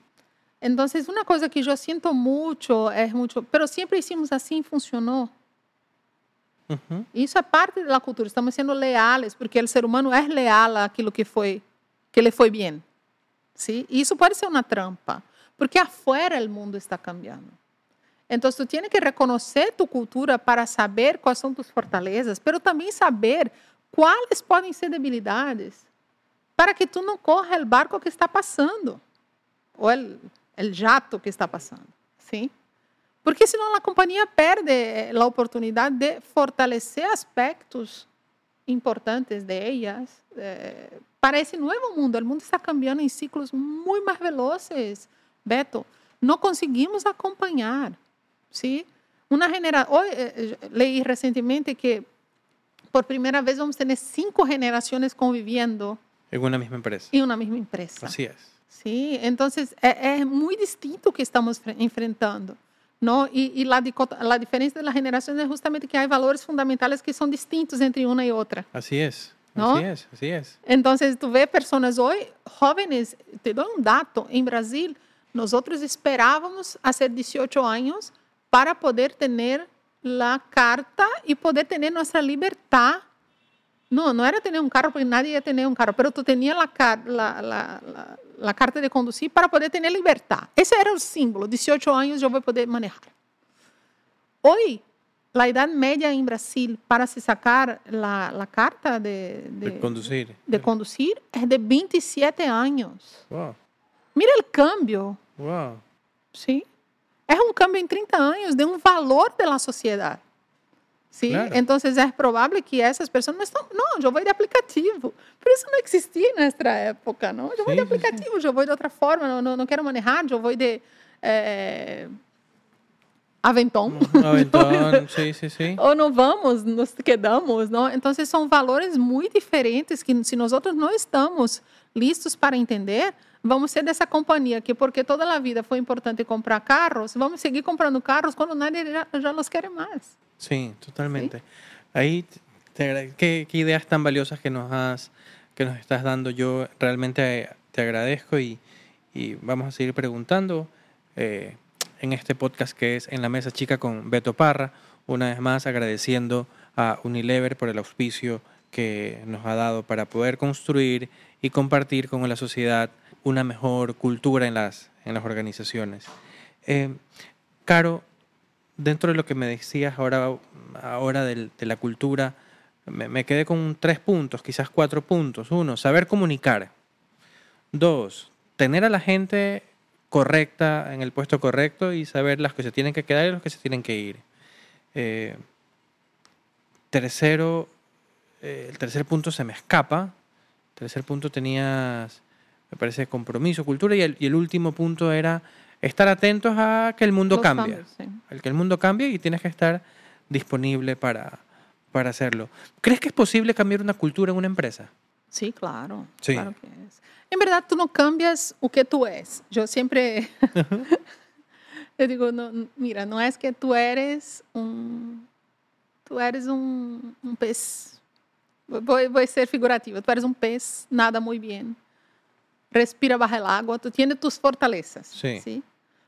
Entonces, una cosa que yo siento mucho es mucho, pero siempre hicimos así, funcionó. Ujú. Isso é parte da cultura. Estamos sendo leales, porque o ser humano é leal àquilo que foi que lhe foi bem. ¿Sí? E isso pode ser uma trampa, porque afuera o mundo está cambiando. Então, tu tienes que reconhecer tu cultura para saber quais são tus fortalezas, pero também saber quais podem ser debilidades, para que tu não corra o barco que está passando, ou o jato que está passando. ¿sí? Porque senão a companhia perde a oportunidade de fortalecer aspectos importantes de ellas eh, para esse novo mundo. O mundo está cambiando em ciclos muito mais velozes, Beto. Não conseguimos acompanhar. ¿sí? Uma genera... Hoy eh, leí recentemente que por primeira vez vamos ter cinco gerações conviviendo En una misma empresa. em uma mesma empresa. Así es. Sí, entonces é, é muito distinto que estamos fre- enfrentando. ¿No? Y, y la, la diferencia de las generaciones es justamente que hay valores fundamentales que son distintos entre una y otra. Así es. ¿No? Así es. Así es. Entonces, tú ves personas hoy, jóvenes, te doy un dato, en Brasil, nosotros esperábamos hacer 18 años para poder tener la carta y poder tener nuestra libertad. No, no era tener un carro, porque nadie ia tener un carro, pero tú tenías la, car- la, la, la, la carta de conducir para poder tener libertad. Ese era el símbolo, 18 años yo voy a poder manejar. Hoy, la edad media en Brasil para se sacar la carta de, De, de, conducir. de conducir es de 27 años. Wow. Mira el cambio, Wow. ¿sí? Es un cambio en 30 años de un valor de la sociedad. ¿Sí? Claro. Entonces es probable que esas personas no están, no, yo voy de aplicativo. Pero eso no existía en nuestra época, ¿no? Yo voy Sí, de sí, sí. aplicativo, yo voy de otra forma, no, no, no quiero manejar, yo voy de eh, aventón. Un aventón. sí, sí, sí. ou não vamos, nos quedamos, não? Então, são valores muito diferentes que, se nós outros não estamos listos para entender, vamos ser dessa companhia que, porque toda a vida foi importante comprar carros, vamos seguir comprando carros quando nadie já, já los quer mais. Sí, totalmente. Ahí, te ¿qué, qué ideas tan valiosas que nos has, que nos estás dando. Yo realmente te agradezco y, y vamos a seguir preguntando eh, en este podcast que es En la Mesa Chica con Beto Parra. Una vez más agradeciendo a Unilever por el auspicio que nos ha dado para poder construir y compartir con la sociedad una mejor cultura en las, en las organizaciones. Eh, Caro, dentro de lo que me decías ahora, ahora de, la cultura, me, quedé con tres puntos, quizás cuatro puntos. Uno, saber comunicar. Dos, tener a la gente correcta, en el puesto correcto y saber las que se tienen que quedar y los que se tienen que ir. Eh, tercero, eh, el tercer punto se me escapa. Tercer punto tenías, me parece, compromiso, cultura y el último punto era estar atentos a que el mundo Los cambie. cambios, sí. Al que el mundo cambie y tienes que estar disponible para, para hacerlo. ¿Crees que es posible cambiar una cultura en una empresa? Sí, claro. Sí. Claro que es. En verdad, tú no cambias o que tú eres. Yo siempre. yo digo, no, mira, no es que tú eres un. Tú eres un, un pez. Voy, voy a ser figurativo. Tú eres un pez, nada muy bien. Respira bajo el agua. Tú tienes tus fortalezas. Sí. ¿sí?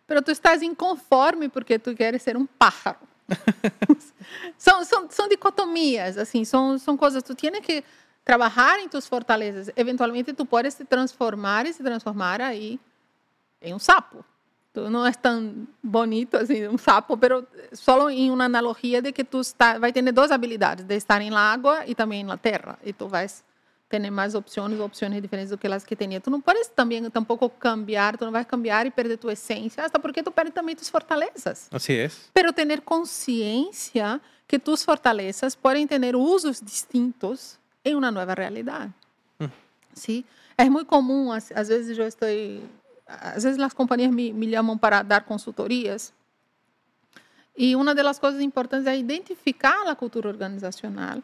Pero tú estás inconforme porque tú quieres ser un pájaro. son, son, son dicotomías, assim, son, son cosas. Tú tienes que trabajar en tus fortalezas. Eventualmente tú puedes te transformar y se transformar ahí en un sapo. Tú no es tan bonito así, un sapo, pero solo en una analogía de que tú está, vai tener dos habilidades, de estar agua y también en la tierra. Y tú vas tener más opciones, opciones diferentes do que las que tenía. Tú no puedes también tampoco cambiar, tú no vas a cambiar y perder tu esencia, hasta porque tú perdes también tus fortalezas Así es. pero tener consciência que tus fortalezas podem ter usos distintos em uma nova realidade. Hum. Sim, é muito comum, às, às vezes eu estou, às vezes as companhias me, me chamam para dar consultorias e uma das coisas importantes é identificar a cultura organizacional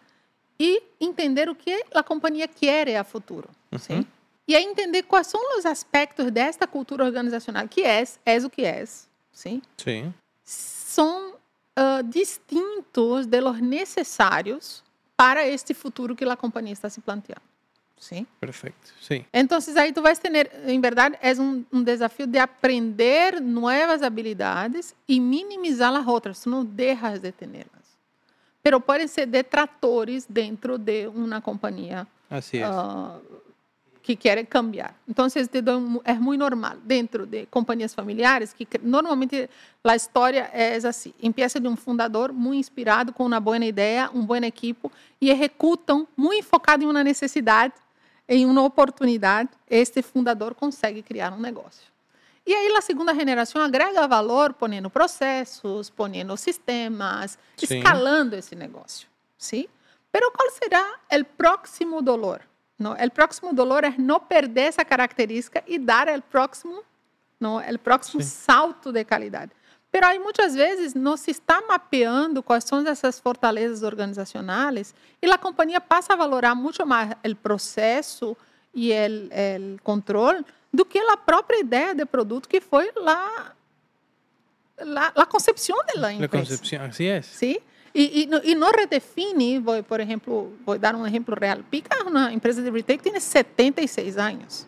e entender o que a companhia quer a futuro. Uhum. Sim? E aí entender quais são os aspectos desta cultura organizacional, que é, é o que é, sim? Sí. são ah, distintos de los necessários para este futuro que a companhia está se planteando. Sim? Perfecto. Sí. Então, aí tu vais ter, em verdade, é um, um desafio de aprender novas habilidades e minimizar as outras. Tu não deixas de tê-las. Pero podem ser detratores dentro de uma companhia es. ah, que querem cambiar. Então, é muito normal dentro de companhias familiares que normalmente a história é assim: empieza de um fundador muito inspirado com uma boa ideia, um bom equipo e executam muito focado em uma necessidade, em uma oportunidade. Este fundador consegue criar um negócio. E aí a segunda geração agrega valor, ponendo processos, ponendo sistemas, Sim. escalando esse negócio, sim? Pero qual será o próximo dolor? No, o próximo dolor é não perder essa característica e dar o próximo, no, o próximo Sim. salto de qualidade. Pero aí muitas vezes não se está mapeando quais são essas fortalezas organizacionais e a companhia passa a valorar muito mais o processo e o controle do que a própria ideia de produto que foi lá la, la concepción de la La empresa. concepción, así es. ¿sí? Y, y, no, y no redefine, voy, por ejemplo, voy a dar un ejemplo real. Pica una empresa de retail que tiene 76 años.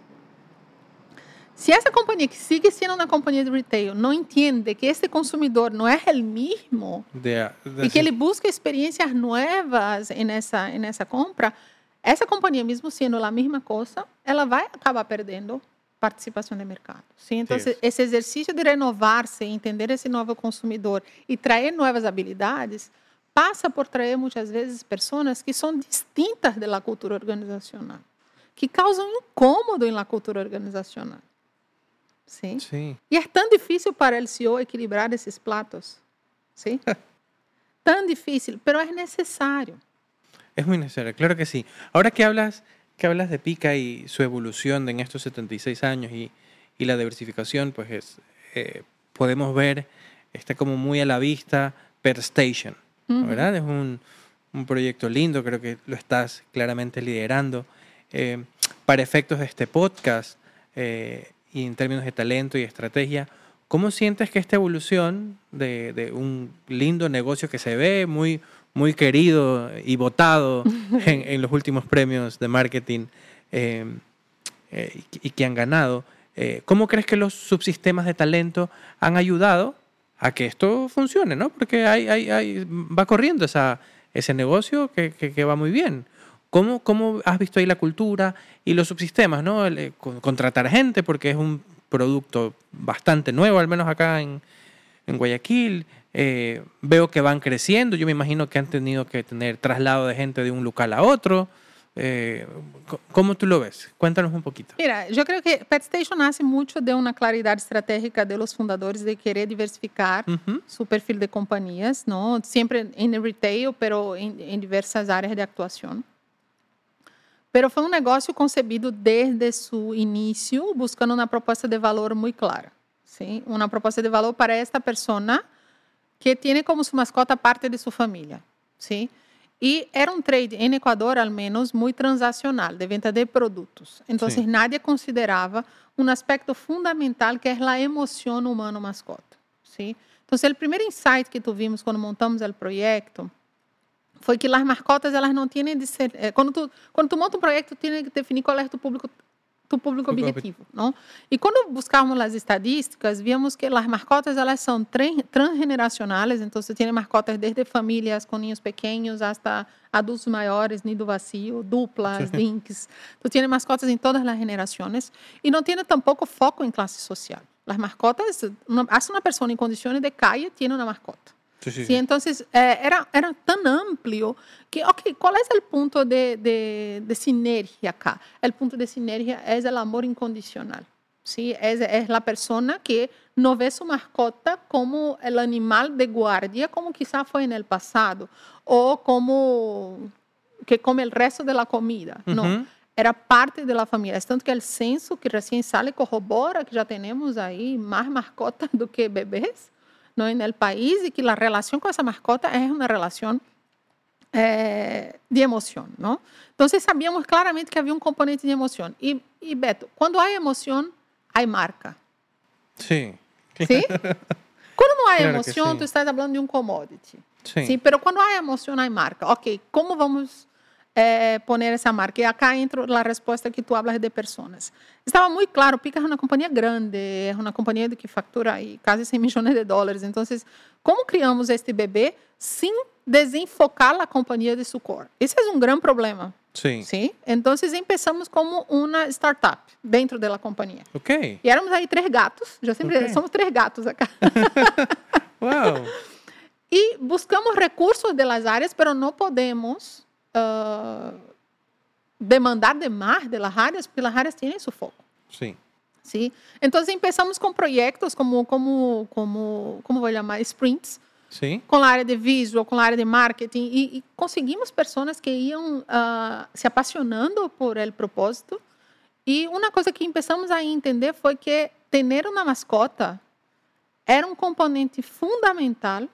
Si esa compañía que sigue siendo una compañía de retail no entiende que este consumidor el mismo De, de y que ele busca en esa, en esa compra, essa companhia, mesmo sendo a mesma coisa, ela vai acabar perdendo participação de mercado. Sim? Então, Isso. esse exercício de renovar-se, entender esse novo consumidor e trazer novas habilidades, passa por trazer muitas vezes pessoas que são distintas da cultura organizacional, que causam incômodo na cultura organizacional. Sim? Sí. E é tão difícil para o CEO equilibrar esses platos. ¿Sí? tão difícil, pero é necessário. Es muy necesario, claro que sí. Ahora que hablas, que hablas de Pica y su evolución en estos 76 años y, y la diversificación, pues es, eh, podemos ver, está como muy a la vista Per Station. ¿verdad? Es un, un proyecto lindo, creo que lo estás claramente liderando. Eh, para efectos de este podcast eh, y en términos de talento y estrategia, ¿cómo sientes que esta evolución de, de un lindo negocio que se ve muy, muy querido y votado en, en los últimos premios de marketing eh, eh, y, que- han ganado, eh, ¿cómo crees que los subsistemas de talento han ayudado a que esto funcione? ¿no? Porque hay, hay- hay- va corriendo esa, ese negocio que, que- que va muy bien. ¿Cómo, ¿Cómo has visto ahí la cultura y los subsistemas? ¿no? El, eh, con- contratar gente, porque es un producto bastante nuevo, al menos acá en, en Guayaquil. Eh, veo que van creciendo. Yo me imagino que han tenido que tener traslado de gente de un local a otro. Eh, ¿Cómo tú lo ves? Cuéntanos un poquito. Mira, yo creo que PetStation nace mucho de una claridad estratégica de los fundadores de querer diversificar Ujú. su perfil de compañías, ¿no? Siempre en el retail, pero en, en diversas áreas de actuación. Pero foi um negócio concebido desde seu início, buscando uma proposta de valor muito clara. Sim? Uma proposta de valor para esta pessoa que tem como sua mascota parte de sua família. Sim? E era um trade, em Equador, ao menos, muito transacional, de venda de produtos. Então, Sim. nadie considerava um aspecto fundamental que é a emoção humano-mascota. Sim? Então, o primeiro insight que tuvimos quando montamos o projeto foi que as mascotas elas não têm de ser eh, quando tu quando tu monta um projeto tu tem que definir qual é o público tu público objetivo não? E quando buscávamos as estatísticas víamos que as mascotas elas são tran- transgeneracionais então você tem mascotas desde famílias com ninhos pequenos hasta adultos maiores nido vacío duplas links. Tu tienes mascotas em todas as gerações e não tiene tampoco foco em classe social. As mascotas uma, uma pessoa em condições de calle tiene uma mascota Sí, sí, Sí, entonces eh, era, era tan amplio que, ok, ¿cuál es el punto de, de, de sinergia acá? El punto de sinergia es el amor incondicional. ¿sí? Es, es la persona que no ve su mascota como el animal de guardia, como quizá fue en el pasado, o como que come el resto de la comida. No, Ujú. era parte de la familia. Es tanto que el censo que recién sale corrobora que ya tenemos ahí más mascotas do que bebés no en el país y que la relación con esa mascota es una relación eh, de emoción, ¿no? Entonces sabíamos claramente que había un componente de emoción. Y, y Beto, cuando hay emoción, hay marca, Sí. ¿sí? Cuando no hay Claro que emoción, sí. tú estás hablando de un commodity. Sí. Sí, pero cuando hay emoción hay marca. Ok, ¿cómo vamos eh, poner esa marca? Y acá entra la respuesta que tú hablas de personas. Estaba muy claro, Pica es una compañía grande, es una compañía de que factura aí casi 100 millones de dólares. Entonces, ¿cómo criamos este bebé sin desenfocar la compañía de su core? Ese es un gran problema. Sí. ¿sí? Entonces empezamos como una startup dentro de la compañía. Ok. Y éramos ahí tres gatos, yo siempre Ok. somos tres gatos acá. Wow. E buscamos recursos de las áreas, pero não podemos ah, demandar de mais de las áreas, porque las áreas têm seu foco. Sí. ¿sí? Entonces empezamos com projetos como, como, como, como vou chamar, sprints, Sí. com a área de visual, com a área de marketing, e, e conseguimos pessoas que iam ah, se apaixonando por el propósito. E uma coisa que começamos a entender foi que ter uma mascota era um componente fundamental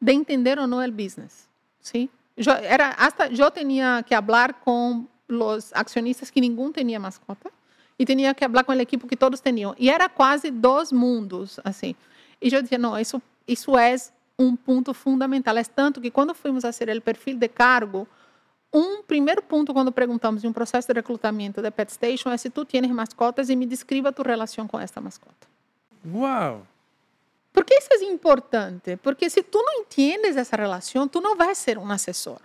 de entender ou não o business. ¿sí? Yo, era hasta eu tinha que falar com os acionistas que ninguém tinha mascota e tinha que falar com o equipo que todos tinham. E era quase dois mundos, assim. E eu dizia, não, isso, isso é um ponto fundamental. É tanto que quando fomos a fazer o perfil de cargo, um primeiro ponto quando perguntamos em um processo de recrutamento de Pet Station é se tu tienes mascotas e me descreva tu relação com esta mascota. Wow. Por que isso é importante? Porque se tu não entiendes essa relação, tu não vais ser um assessor.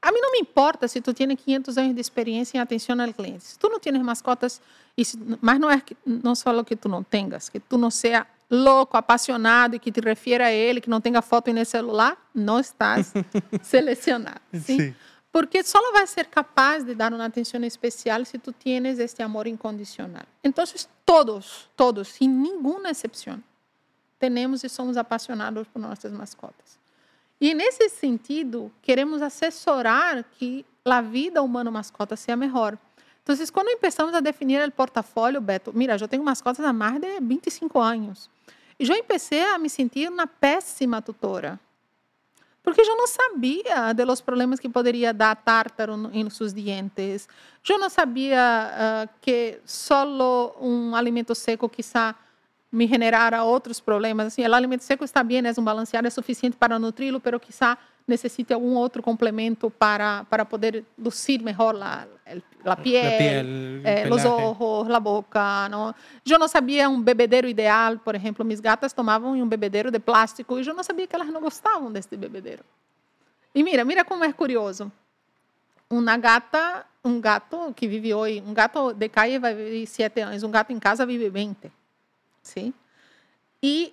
A mim não me importa se tu tienes 500 anos de experiência em atenção ao cliente. Se tu não tienes mascotas, se, mas não é que, não só que tu não tenhas, que tu não seja louco, apaixonado e que te refiera a ele, que não tenha foto no celular, não estás selecionado. ¿sí? Sí. Porque só vai ser capaz de dar uma atenção especial se tu tienes este amor incondicional. Então, todos, todos, sem nenhuma exceção, temos e somos apaixonados por nossas mascotas. E nesse sentido, queremos assessorar que a vida humano-mascota seja melhor. Então, quando começamos a definir o portafólio, Beto, mira, eu tenho mascotas há mais de 25 anos. E eu comecei a me sentir uma péssima tutora. Porque eu não sabia de los problemas que poderia dar tártaro em seus dientes. Eu não sabia ah, que só um alimento seco quizá me generara outros problemas. Assim, o alimento seco está bem, é um balanceado, é suficiente para nutri-lo, pero quizá necessite algum outro complemento para, para poder lucir melhor a, a piel, La piel, el eh, los pelaje. ojos, la boca, ¿no? Eu não sabia um bebedeiro ideal, por exemplo, minhas gatas tomavam um bebedeiro de plástico e eu não sabia que elas não gostavam desse bebedeiro. E mira, mira como é curioso. Uma gata, um gato que vive hoje, um gato de calle vai viver sete anos, um gato em casa vive 20. ¿Sí? Y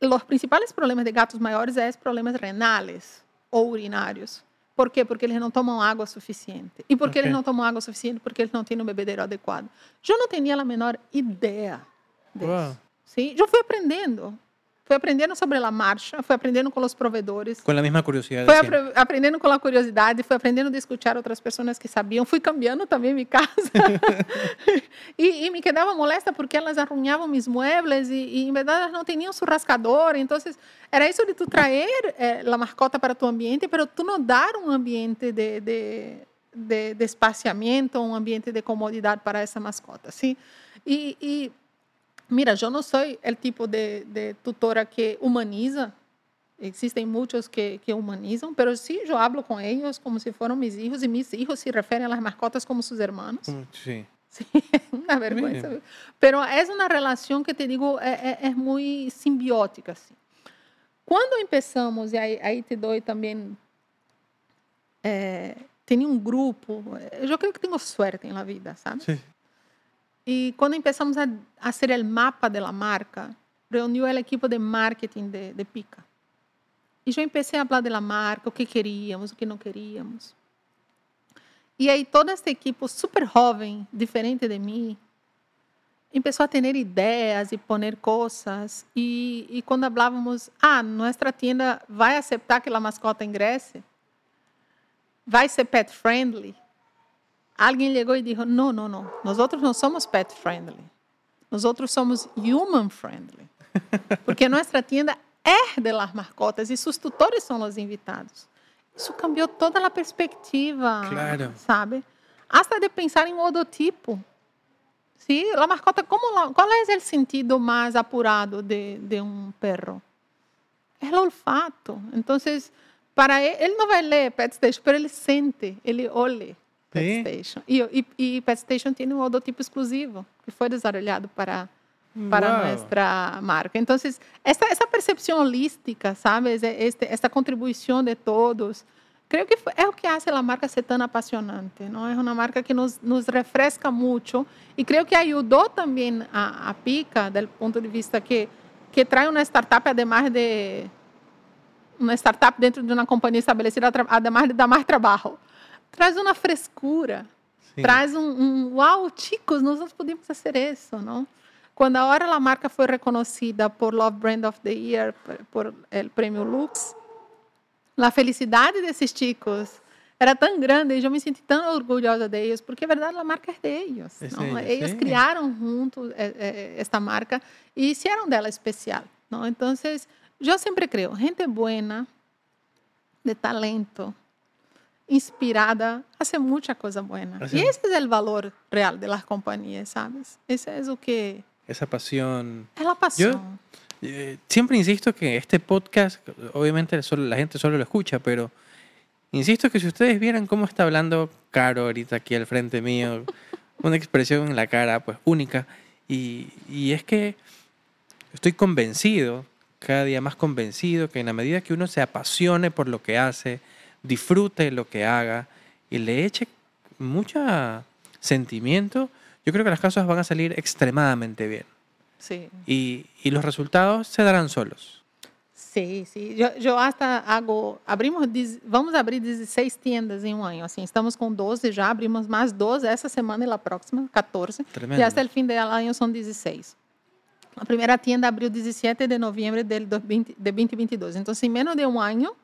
los principales problemas de gatos mayores es problemas renales o urinarios. Por quê? Porque eles não tomam água suficiente. E por que Ok. eles não tomam água suficiente? Porque eles não têm um bebedeiro adequado. Eu não tinha a menor ideia disso. Uau. Sim, eu fui aprendendo. Fui aprendendo sobre a marcha, fui aprendendo com os provedores. Con la misma curiosidad. de Fui apre- aprendendo com a curiosidade, fui aprendendo a escutar outras pessoas que sabiam, fui cambiando também minha casa. e, e me quedava molesta porque elas arranhavam meus muebles e, e, em verdade, elas não tinham rascador. Então, era isso de tu trazer eh, a mascota para tu ambiente, pero tu não dar um ambiente de, de, de, de espaciamento, um ambiente de comodidade para essa mascota. Sim? E, e, mira, eu não sou o tipo de, de tutora que humaniza, Existem muitos que, que humanizam, pero sí, eu hablo com eles como se foram mis hijos e mis hijos se referem a las mascotas como sus hermanos. Como- Sí. Sí, una vergüenza. Mira. Pero es una relación que te digo, é, é, é muito simbiótica. Assim. Quando empezamos, e aí, aí te dou também, é, tinha um grupo, eu creio que tenho sorte na vida, sabe? Sí. E quando começamos a, fazer o mapa da marca, reuniu a equipe de marketing de, de Pica. E eu comecei a falar da marca, o que queríamos, o que não queríamos. E aí toda essa equipe super jovem, diferente de mim, começou a ter ideias e poner coisas. E, e quando falávamos, ah, nossa tienda vai aceitar que a mascota ingresse? Vai ser pet friendly? Alguém chegou e disse: não, não, não. Nós outros não somos pet friendly. Nós outros somos human friendly. Porque nossa tienda é de las mascotas e seus tutores são os invitados. Isso cambiou toda a perspectiva, Claro. sabe? Hasta de pensar em holotipo. Sí, la mascota, ¿cómo la- ¿cuál es el sentido más apurado de, de un perro? Es el olfato. Entonces, para él, él no va a leer Pet Station, pero él siente, ele olha Pet Sí. Station. E, e, e Pet Station tem um holotipo exclusivo que foi desarrollado para para nuestra marca. Entonces, esta, esa percepción holística, ¿sabes? E- Este, esta contribuição de todos, creo que es lo que hace la marca ser tan apasionante, ¿no? Es una marca que nos, nos refresca mucho y creo que ayudó también a, a Pica, del punto de vista que, que trae una startup, además de uma startup dentro de uma companhia estabelecida, además de dar mais trabalho, traz uma frescura, Sí. traz um, um uau, chicos, nós podemos fazer isso, não? Quando a hora a marca foi reconhecida por Love Brand of the Year, por, por o prêmio Lux, a felicidade desses chicos era tão grande e eu me senti tão orgulhosa deles, porque, na verdade, a marca é deles. É não? deles, Eles sim. criaram juntos eh, eh, esta marca e hicieron dela especial. Não? Então, eu sempre creio, gente buena, de talento, inspirada, hace muita coisa buena. Así E es. o valor real de las companhias, ¿sabes? Esse é o que Esa pasión. é a paixão. Eh, siempre insisto que este podcast, obviamente solo, la gente solo lo escucha, pero insisto que si ustedes vieran cómo está hablando Caro ahorita aquí al frente mío, una expresión en la cara pues única, y, y es que estoy convencido, cada día más convencido, que en la medida que uno se apasione por lo que hace, disfrute lo que haga y le eche mucho sentimiento, yo creo que las cosas van a salir extremadamente bien Sim. y, y los resultados se darán solos. Sim, sim. Eu, eu hasta hago, abrimos, vamos abrir 16 tiendas em um ano. Assim, estamos com 12 já, abrimos mais 12 essa semana e a próxima, 14. Tremendo. E até o fim do ano são 16. A primeira tienda abriu 17 de novembro del do- 20 de 2022. Então, em menos de um ano,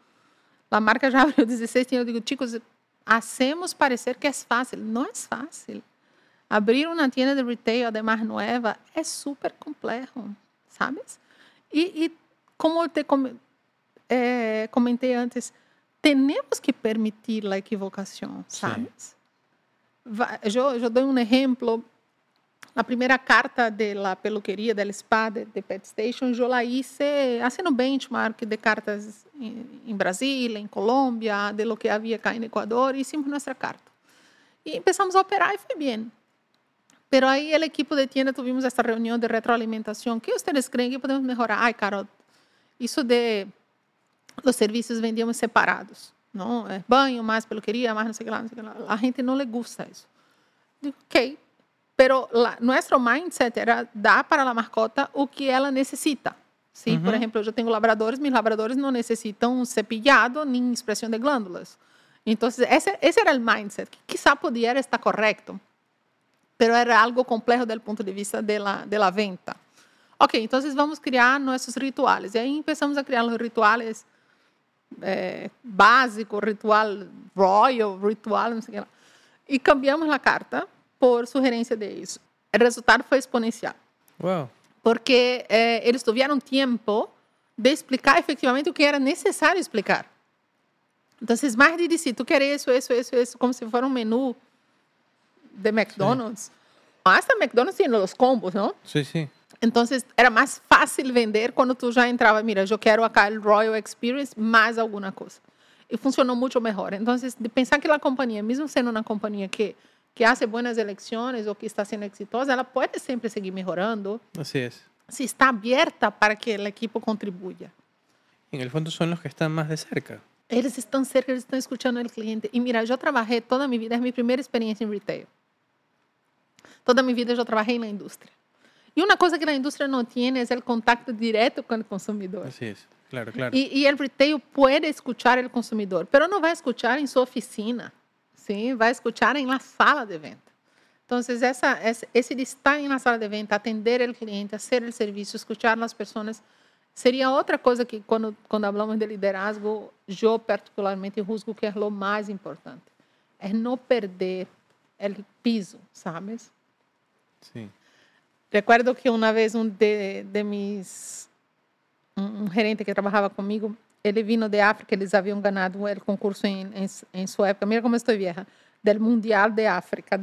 a marca já abriu 16 tiendas. Eu digo, chicos, hacemos parecer que é fácil. Não é fácil. Abrir uma tienda de retail, además nova, é super complexo, sabes? E, e como eu te com, eh, comentei antes, temos que permitir a equivocação, sabes? Eu dou um exemplo. A primeira carta da peluqueria, da spa, de, de Pet Station, eu la hice haciendo benchmark de cartas em, Brasília, em Colômbia, de lo que havia cá em Equador, e hicimos nossa carta. E começamos a operar e foi bem. Pero aí, el equipo de tienda, tuvimos esta reunião de retroalimentação. que vocês creem que podemos melhorar? Ai, Carol, isso de os serviços vendíamos separados. Não? É banho, mais peluqueria, mais não sei o que lá, não sei o que lá. A gente não le gusta isso. Digo, ok. Pero la, nuestro mindset era dar para a mascota o que ela necessita. Sim, por Uhum. exemplo, eu tenho labradores, meus labradores não necessitam cepilhado nem expressão de glândulas. Entonces, ese, ese era el mindset, que quizá pudiera estar correcto, pero era algo complejo desde el punto de vista de la, de la venta. Ok, entonces vamos a crear nuestros rituales. Y ahí empezamos a crear los rituales eh, básicos, ritual royal, ritual, no sé qué. Y cambiamos la carta por sugerencia de ellos. El resultado fue exponencial. Wow. Porque eh, eles tiveram tempo de explicar efetivamente o que era necessário explicar. Então, mais de dizer, tu quer isso, isso, isso, isso, como se fosse um menu de McDonald's. Sim. Hasta McDonald's tem os combos, não? Sim, sim. Então, era mais fácil vender quando tu já entrava, mira, eu quero a Royal Experience mais alguma coisa. E funcionou muito melhor. Então, de pensar que a companhia, mesmo sendo uma companhia que que hace buenas elecciones ou que está sendo exitosa, ela pode sempre seguir melhorando. Así es. Si está abierta para que el equipo contribuya. En el fondo son los que están más de cerca. Eles estão cerca, eles estão escutando o cliente. E mira, eu trabalhei toda a minha vida, é minha primeira experiência em retail. Toda a minha vida eu trabalhei na indústria. E uma coisa que a indústria não tem é o contato direto com o consumidor. Así es, claro, claro. E, e o retail pode escutar o consumidor, mas não vai escutar em sua oficina. Sim, vai escutar em la sala de venta. Então, essa, esse de estar na sala de venta, atender o cliente, fazer o serviço, escutar as pessoas, seria outra coisa que, quando, quando falamos de liderazgo, eu particularmente juzgo que é o mais importante. É não perder o piso, sabes? Sim. Recuerdo que uma vez um de, de mis um, um gerente que trabalhava comigo ele vindo de África, eles haviam ganado o concurso em, em, em sua época, mira como estou vieja, do Mundial de África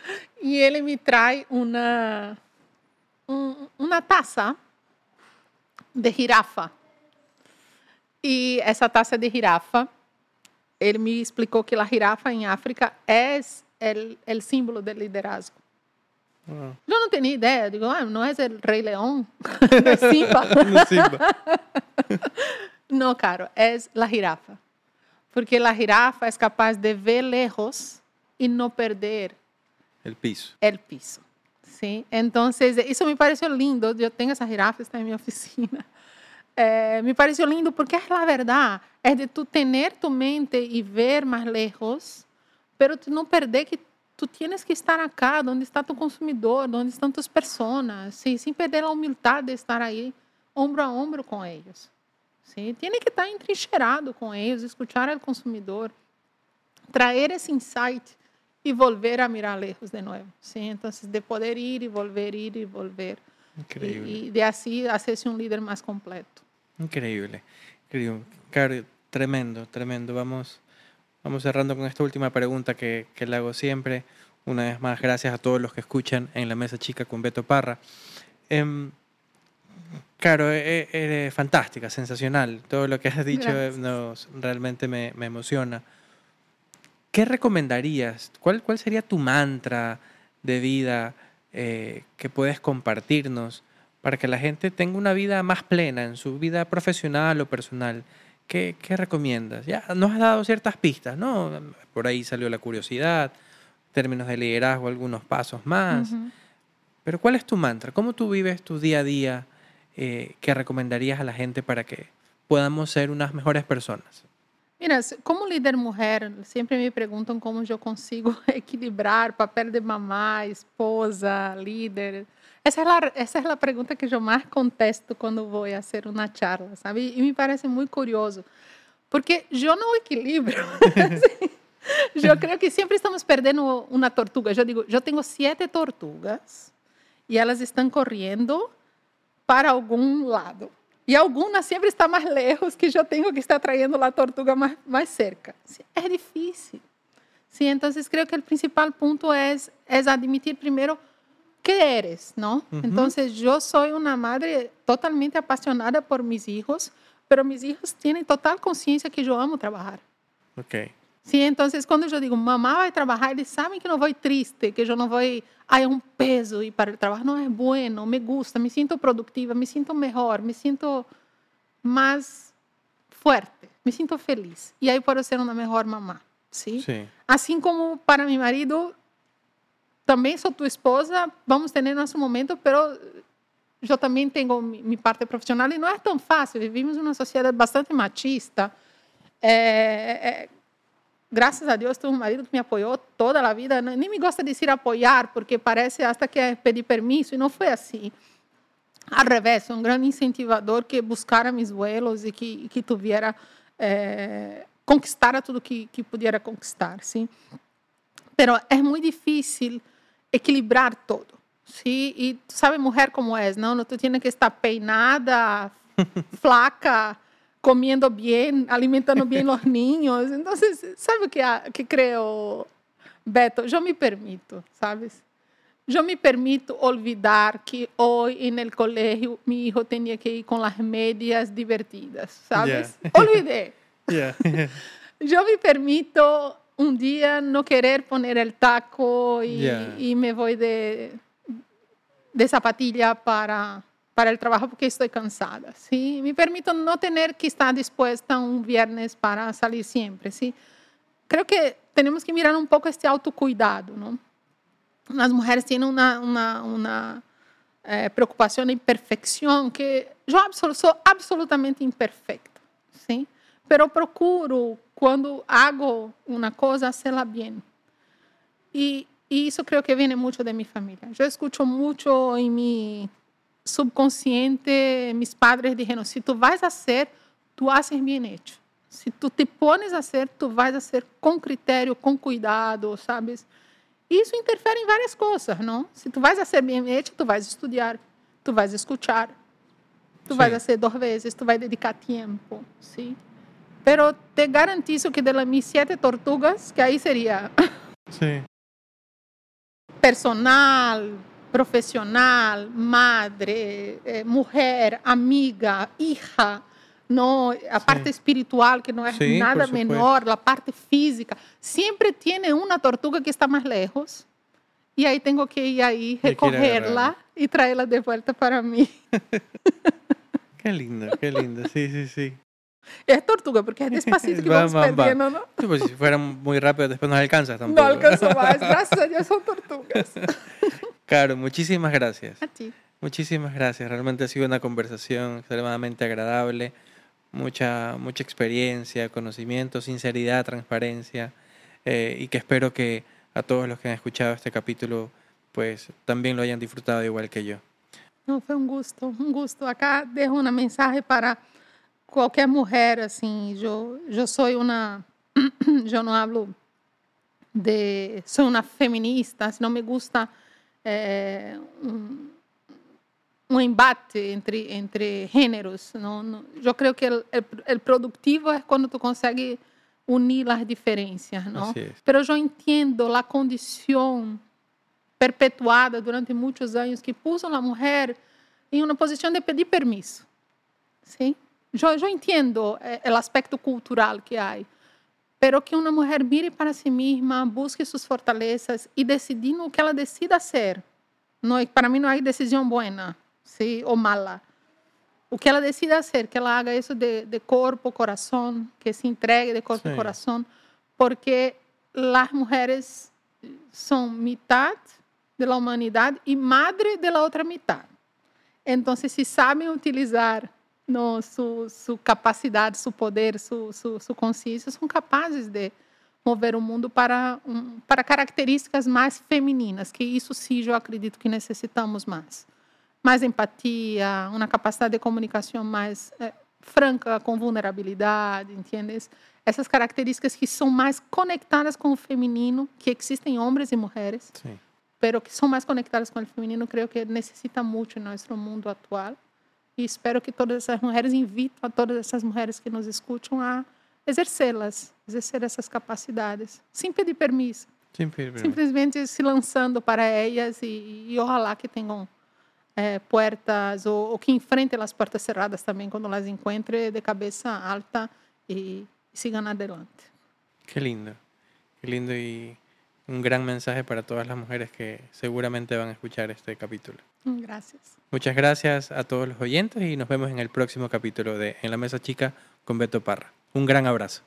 e ele me traz uma, um, uma taça de girafa. E essa taça de girafa, ele me explicou que a girafa em África é o símbolo do liderazgo. Eu não tinha ideia. Digo, ah, não é o Rei Leão? de Simba. Simba. no, caro, é a jirafa. Porque a jirafa é capaz de ver lejos e não perder o piso. O piso. Sim. Então, isso me pareceu lindo. Eu tenho essa jirafa, está em minha oficina. É, me pareceu lindo porque é a verdade. É de tu ter tu mente e ver mais lejos, pero tu não perder que tu tienes que estar acá, onde está tu consumidor, onde estão tus personas, sim, sem perder a humildade de estar aí, ombro a ombro com eles. Sim, tem que estar entrincheirado com eles, escutar o consumidor, trazer esse insight e volver a mirar lejos de novo. Sim, então, de poder ir e volver, ir e volver. Incrível. E, e de assim, ser um líder mais completo. Increíble, increíble. Caro, tremendo, tremendo. Vamos Vamos cerrando con esta última pregunta que, que le hago siempre. Una vez más, gracias a todos los que escuchan en la mesa chica con Beto Parra. Eh, claro, e, e, eres fantástica, sensacional. Todo lo que has dicho nos, realmente me, me, emociona. ¿Qué recomendarías? ¿Cuál, ¿Cuál sería tu mantra de vida eh, que puedes compartirnos para que la gente tenga una vida más plena en su vida profesional o personal? ¿Qué, recomiendas? Ya nos has dado ciertas pistas, ¿no? Por ahí salió la curiosidad, términos de liderazgo, algunos pasos más. Pero ¿cuál es tu mantra? ¿Cómo tú vives tu día a día eh, que recomendarías a la gente para que podamos ser unas mejores personas? Mira, como líder mujer, sempre me perguntam como eu consigo equilibrar papel de mamá, esposa, líder. Essa é, a, é a pergunta que eu mais contesto quando vou fazer uma charla, sabe? E me parece muito curioso, porque eu não equilibro. eu creio que sempre estamos perdendo uma tortuga. Eu digo, eu tenho sete tortugas e elas estão correndo para algum lado. E algumas sempre estão mais lejos que eu tenho que estar traindo a tortuga mais, mais cerca. É difícil. Sim, então creio que o principal ponto é, é admitir primeiro que eres, ¿no? Uh -huh. Entonces yo soy una madre totalmente apasionada por mis hijos, pero mis hijos tienen total consciência que eu amo trabalhar. Ok. Sim, então quando eu digo mamá vai trabalhar, eles sabem que não vou triste, que eu não vou, é um peso e para o trabalho não é bueno, me gusta, me sinto produtiva, me sinto melhor, me sinto mais forte, me sinto feliz. E aí posso ser uma melhor mamá, sim? Sim. Assim como para meu marido também sou tua esposa, vamos ter nosso momento, pero eu também tenho minha parte profissional e não é tão fácil. Vivimos uma sociedade bastante machista. É, é, graças a Deus, tuve um marido que me apoiou toda a vida. Nem me gosta de dizer apoiar, porque parece hasta que é pedir permisso, e não foi assim. Al revés, um grande incentivador que buscara mis vuelos e que, que tuviera, eh, conquistara tudo que, que pudiera conquistar, sim. Pero é muito difícil equilibrar todo, sim. E tu sabe mulher como é, não? Tu tienes que estar peinada, flaca, comiendo bem, alimentando bem os ninhos. Então, sabe o que, creio, Beto? Eu me permito, sabes? Eu me permito olvidar que hoje no colégio meu filho tinha que ir com as médias divertidas, sabes? Yeah. Olvidei. Yeah. eu me permito um dia não querer poner o taco e, Yeah. e me vou de, de zapatilha para para o trabalho porque estou cansada, ¿sí? Me permito não ter que estar dispuesta um viernes para salir sempre, ¿sí? Creo que temos que mirar um pouco este autocuidado, ¿no? As mulheres têm uma, uma, uma eh, preocupação em perfeição que eu absol sou absolutamente imperfecta, sim? Pero procuro quando hago uma coisa hacerla bem. E, e isso creio que vem muito de minha família. Eu escuto muito em mi subconsciente, mis padres dijeron, si tú vas a hacer, tú haces bien hecho. Si tú te pones a hacer, tú vas a hacer com critério, com cuidado, sabes? Isso interfere em várias coisas, não? Se tu vais a ser bem hecho, tu vais estudar, tu vais escuchar, tu Sim. vais a ser duas vezes, tu vais dedicar tempo, sim? Pero te garantizo que de las mis siete tortugas, que aí seria Sí. personal, profissional, madre, eh, mulher, amiga, hija, no, a Sí. parte espiritual que não é Sí, nada menor, a parte física, sempre tiene uma tortuga que está mais lejos. E aí tenho que ir aí que ir a recorrerla agarrarla. e traê-la de volta para mim. Qué lindo, qué lindo. Sí, sí, sí. É tortuga, porque é despacito que Va, vamos va, va. não? Sí, pues si fuera muy rápido después nos alcanza tampoco. Não alcanço mais, graças a Deus são tortugas. Claro, muchísimas gracias. A ti. Muchísimas gracias. Realmente ha sido una conversación extremadamente agradable. Mucha, mucha experiencia, conocimiento, sinceridad, transparencia. eh, y que espero que a todos los que han escuchado este capítulo pues también lo hayan disfrutado igual que yo. Não, foi um gosto, um gosto. Acá dejo uma mensagem para qualquer mulher, assim, eu, eu sou uma, eu não hablo de, sou uma feminista, se não me gusta eh, um, um embate entre entre gêneros, não, não, eu creio que o produtivo é quando tu consegue unir as diferenças, não? Así es. Pero eu entendo a condição perpetuada durante muitos anos que puso a mulher em uma posição de pedir permisso. Sim? Eu, eu entendo eh, o aspecto cultural que há, pero que uma mulher mire para si mesma, busque suas fortalezas e decidir o que ela decida. Não, é- para mim não há decisão boa sim, ou mala. O que ela decida ser, que ela haga isso de, de corpo, coração, que se entregue de corpo e coração, porque as mulheres são metade da humanidade e madre da outra metade. Então, se sabem utilizar no, su, su capacidade, su poder, su, su, su consciência, são capazes de mover o mundo para, um, para características mais femininas, que isso sim eu acredito que necessitamos mais. Mais empatia, uma capacidade de comunicação mais eh, franca, com vulnerabilidade, entendes? Essas características que são mais conectadas com o feminino, que existem homens e mulheres, pero que são mais conectadas com o feminino, creio que necessita muito em nosso mundo atual. E espero que todas essas mulheres invitam a todas essas mulheres que nos escutam a exercê-las, exercer essas capacidades, sem pedir permiso. simplesmente se lançando para elas e, e ojalá que tenham eh, puertas ou, ou que enfrentem as portas cerradas também quando las encontrem de cabeça alta e, e sigam adelante. Qué lindo, qué lindo y un gran mensaje para todas las mujeres que seguramente van a escuchar este capítulo. Gracias. Muchas gracias a todos los oyentes y nos vemos en el próximo capítulo de En la Mesa Chica con Beto Parra. Un gran abrazo.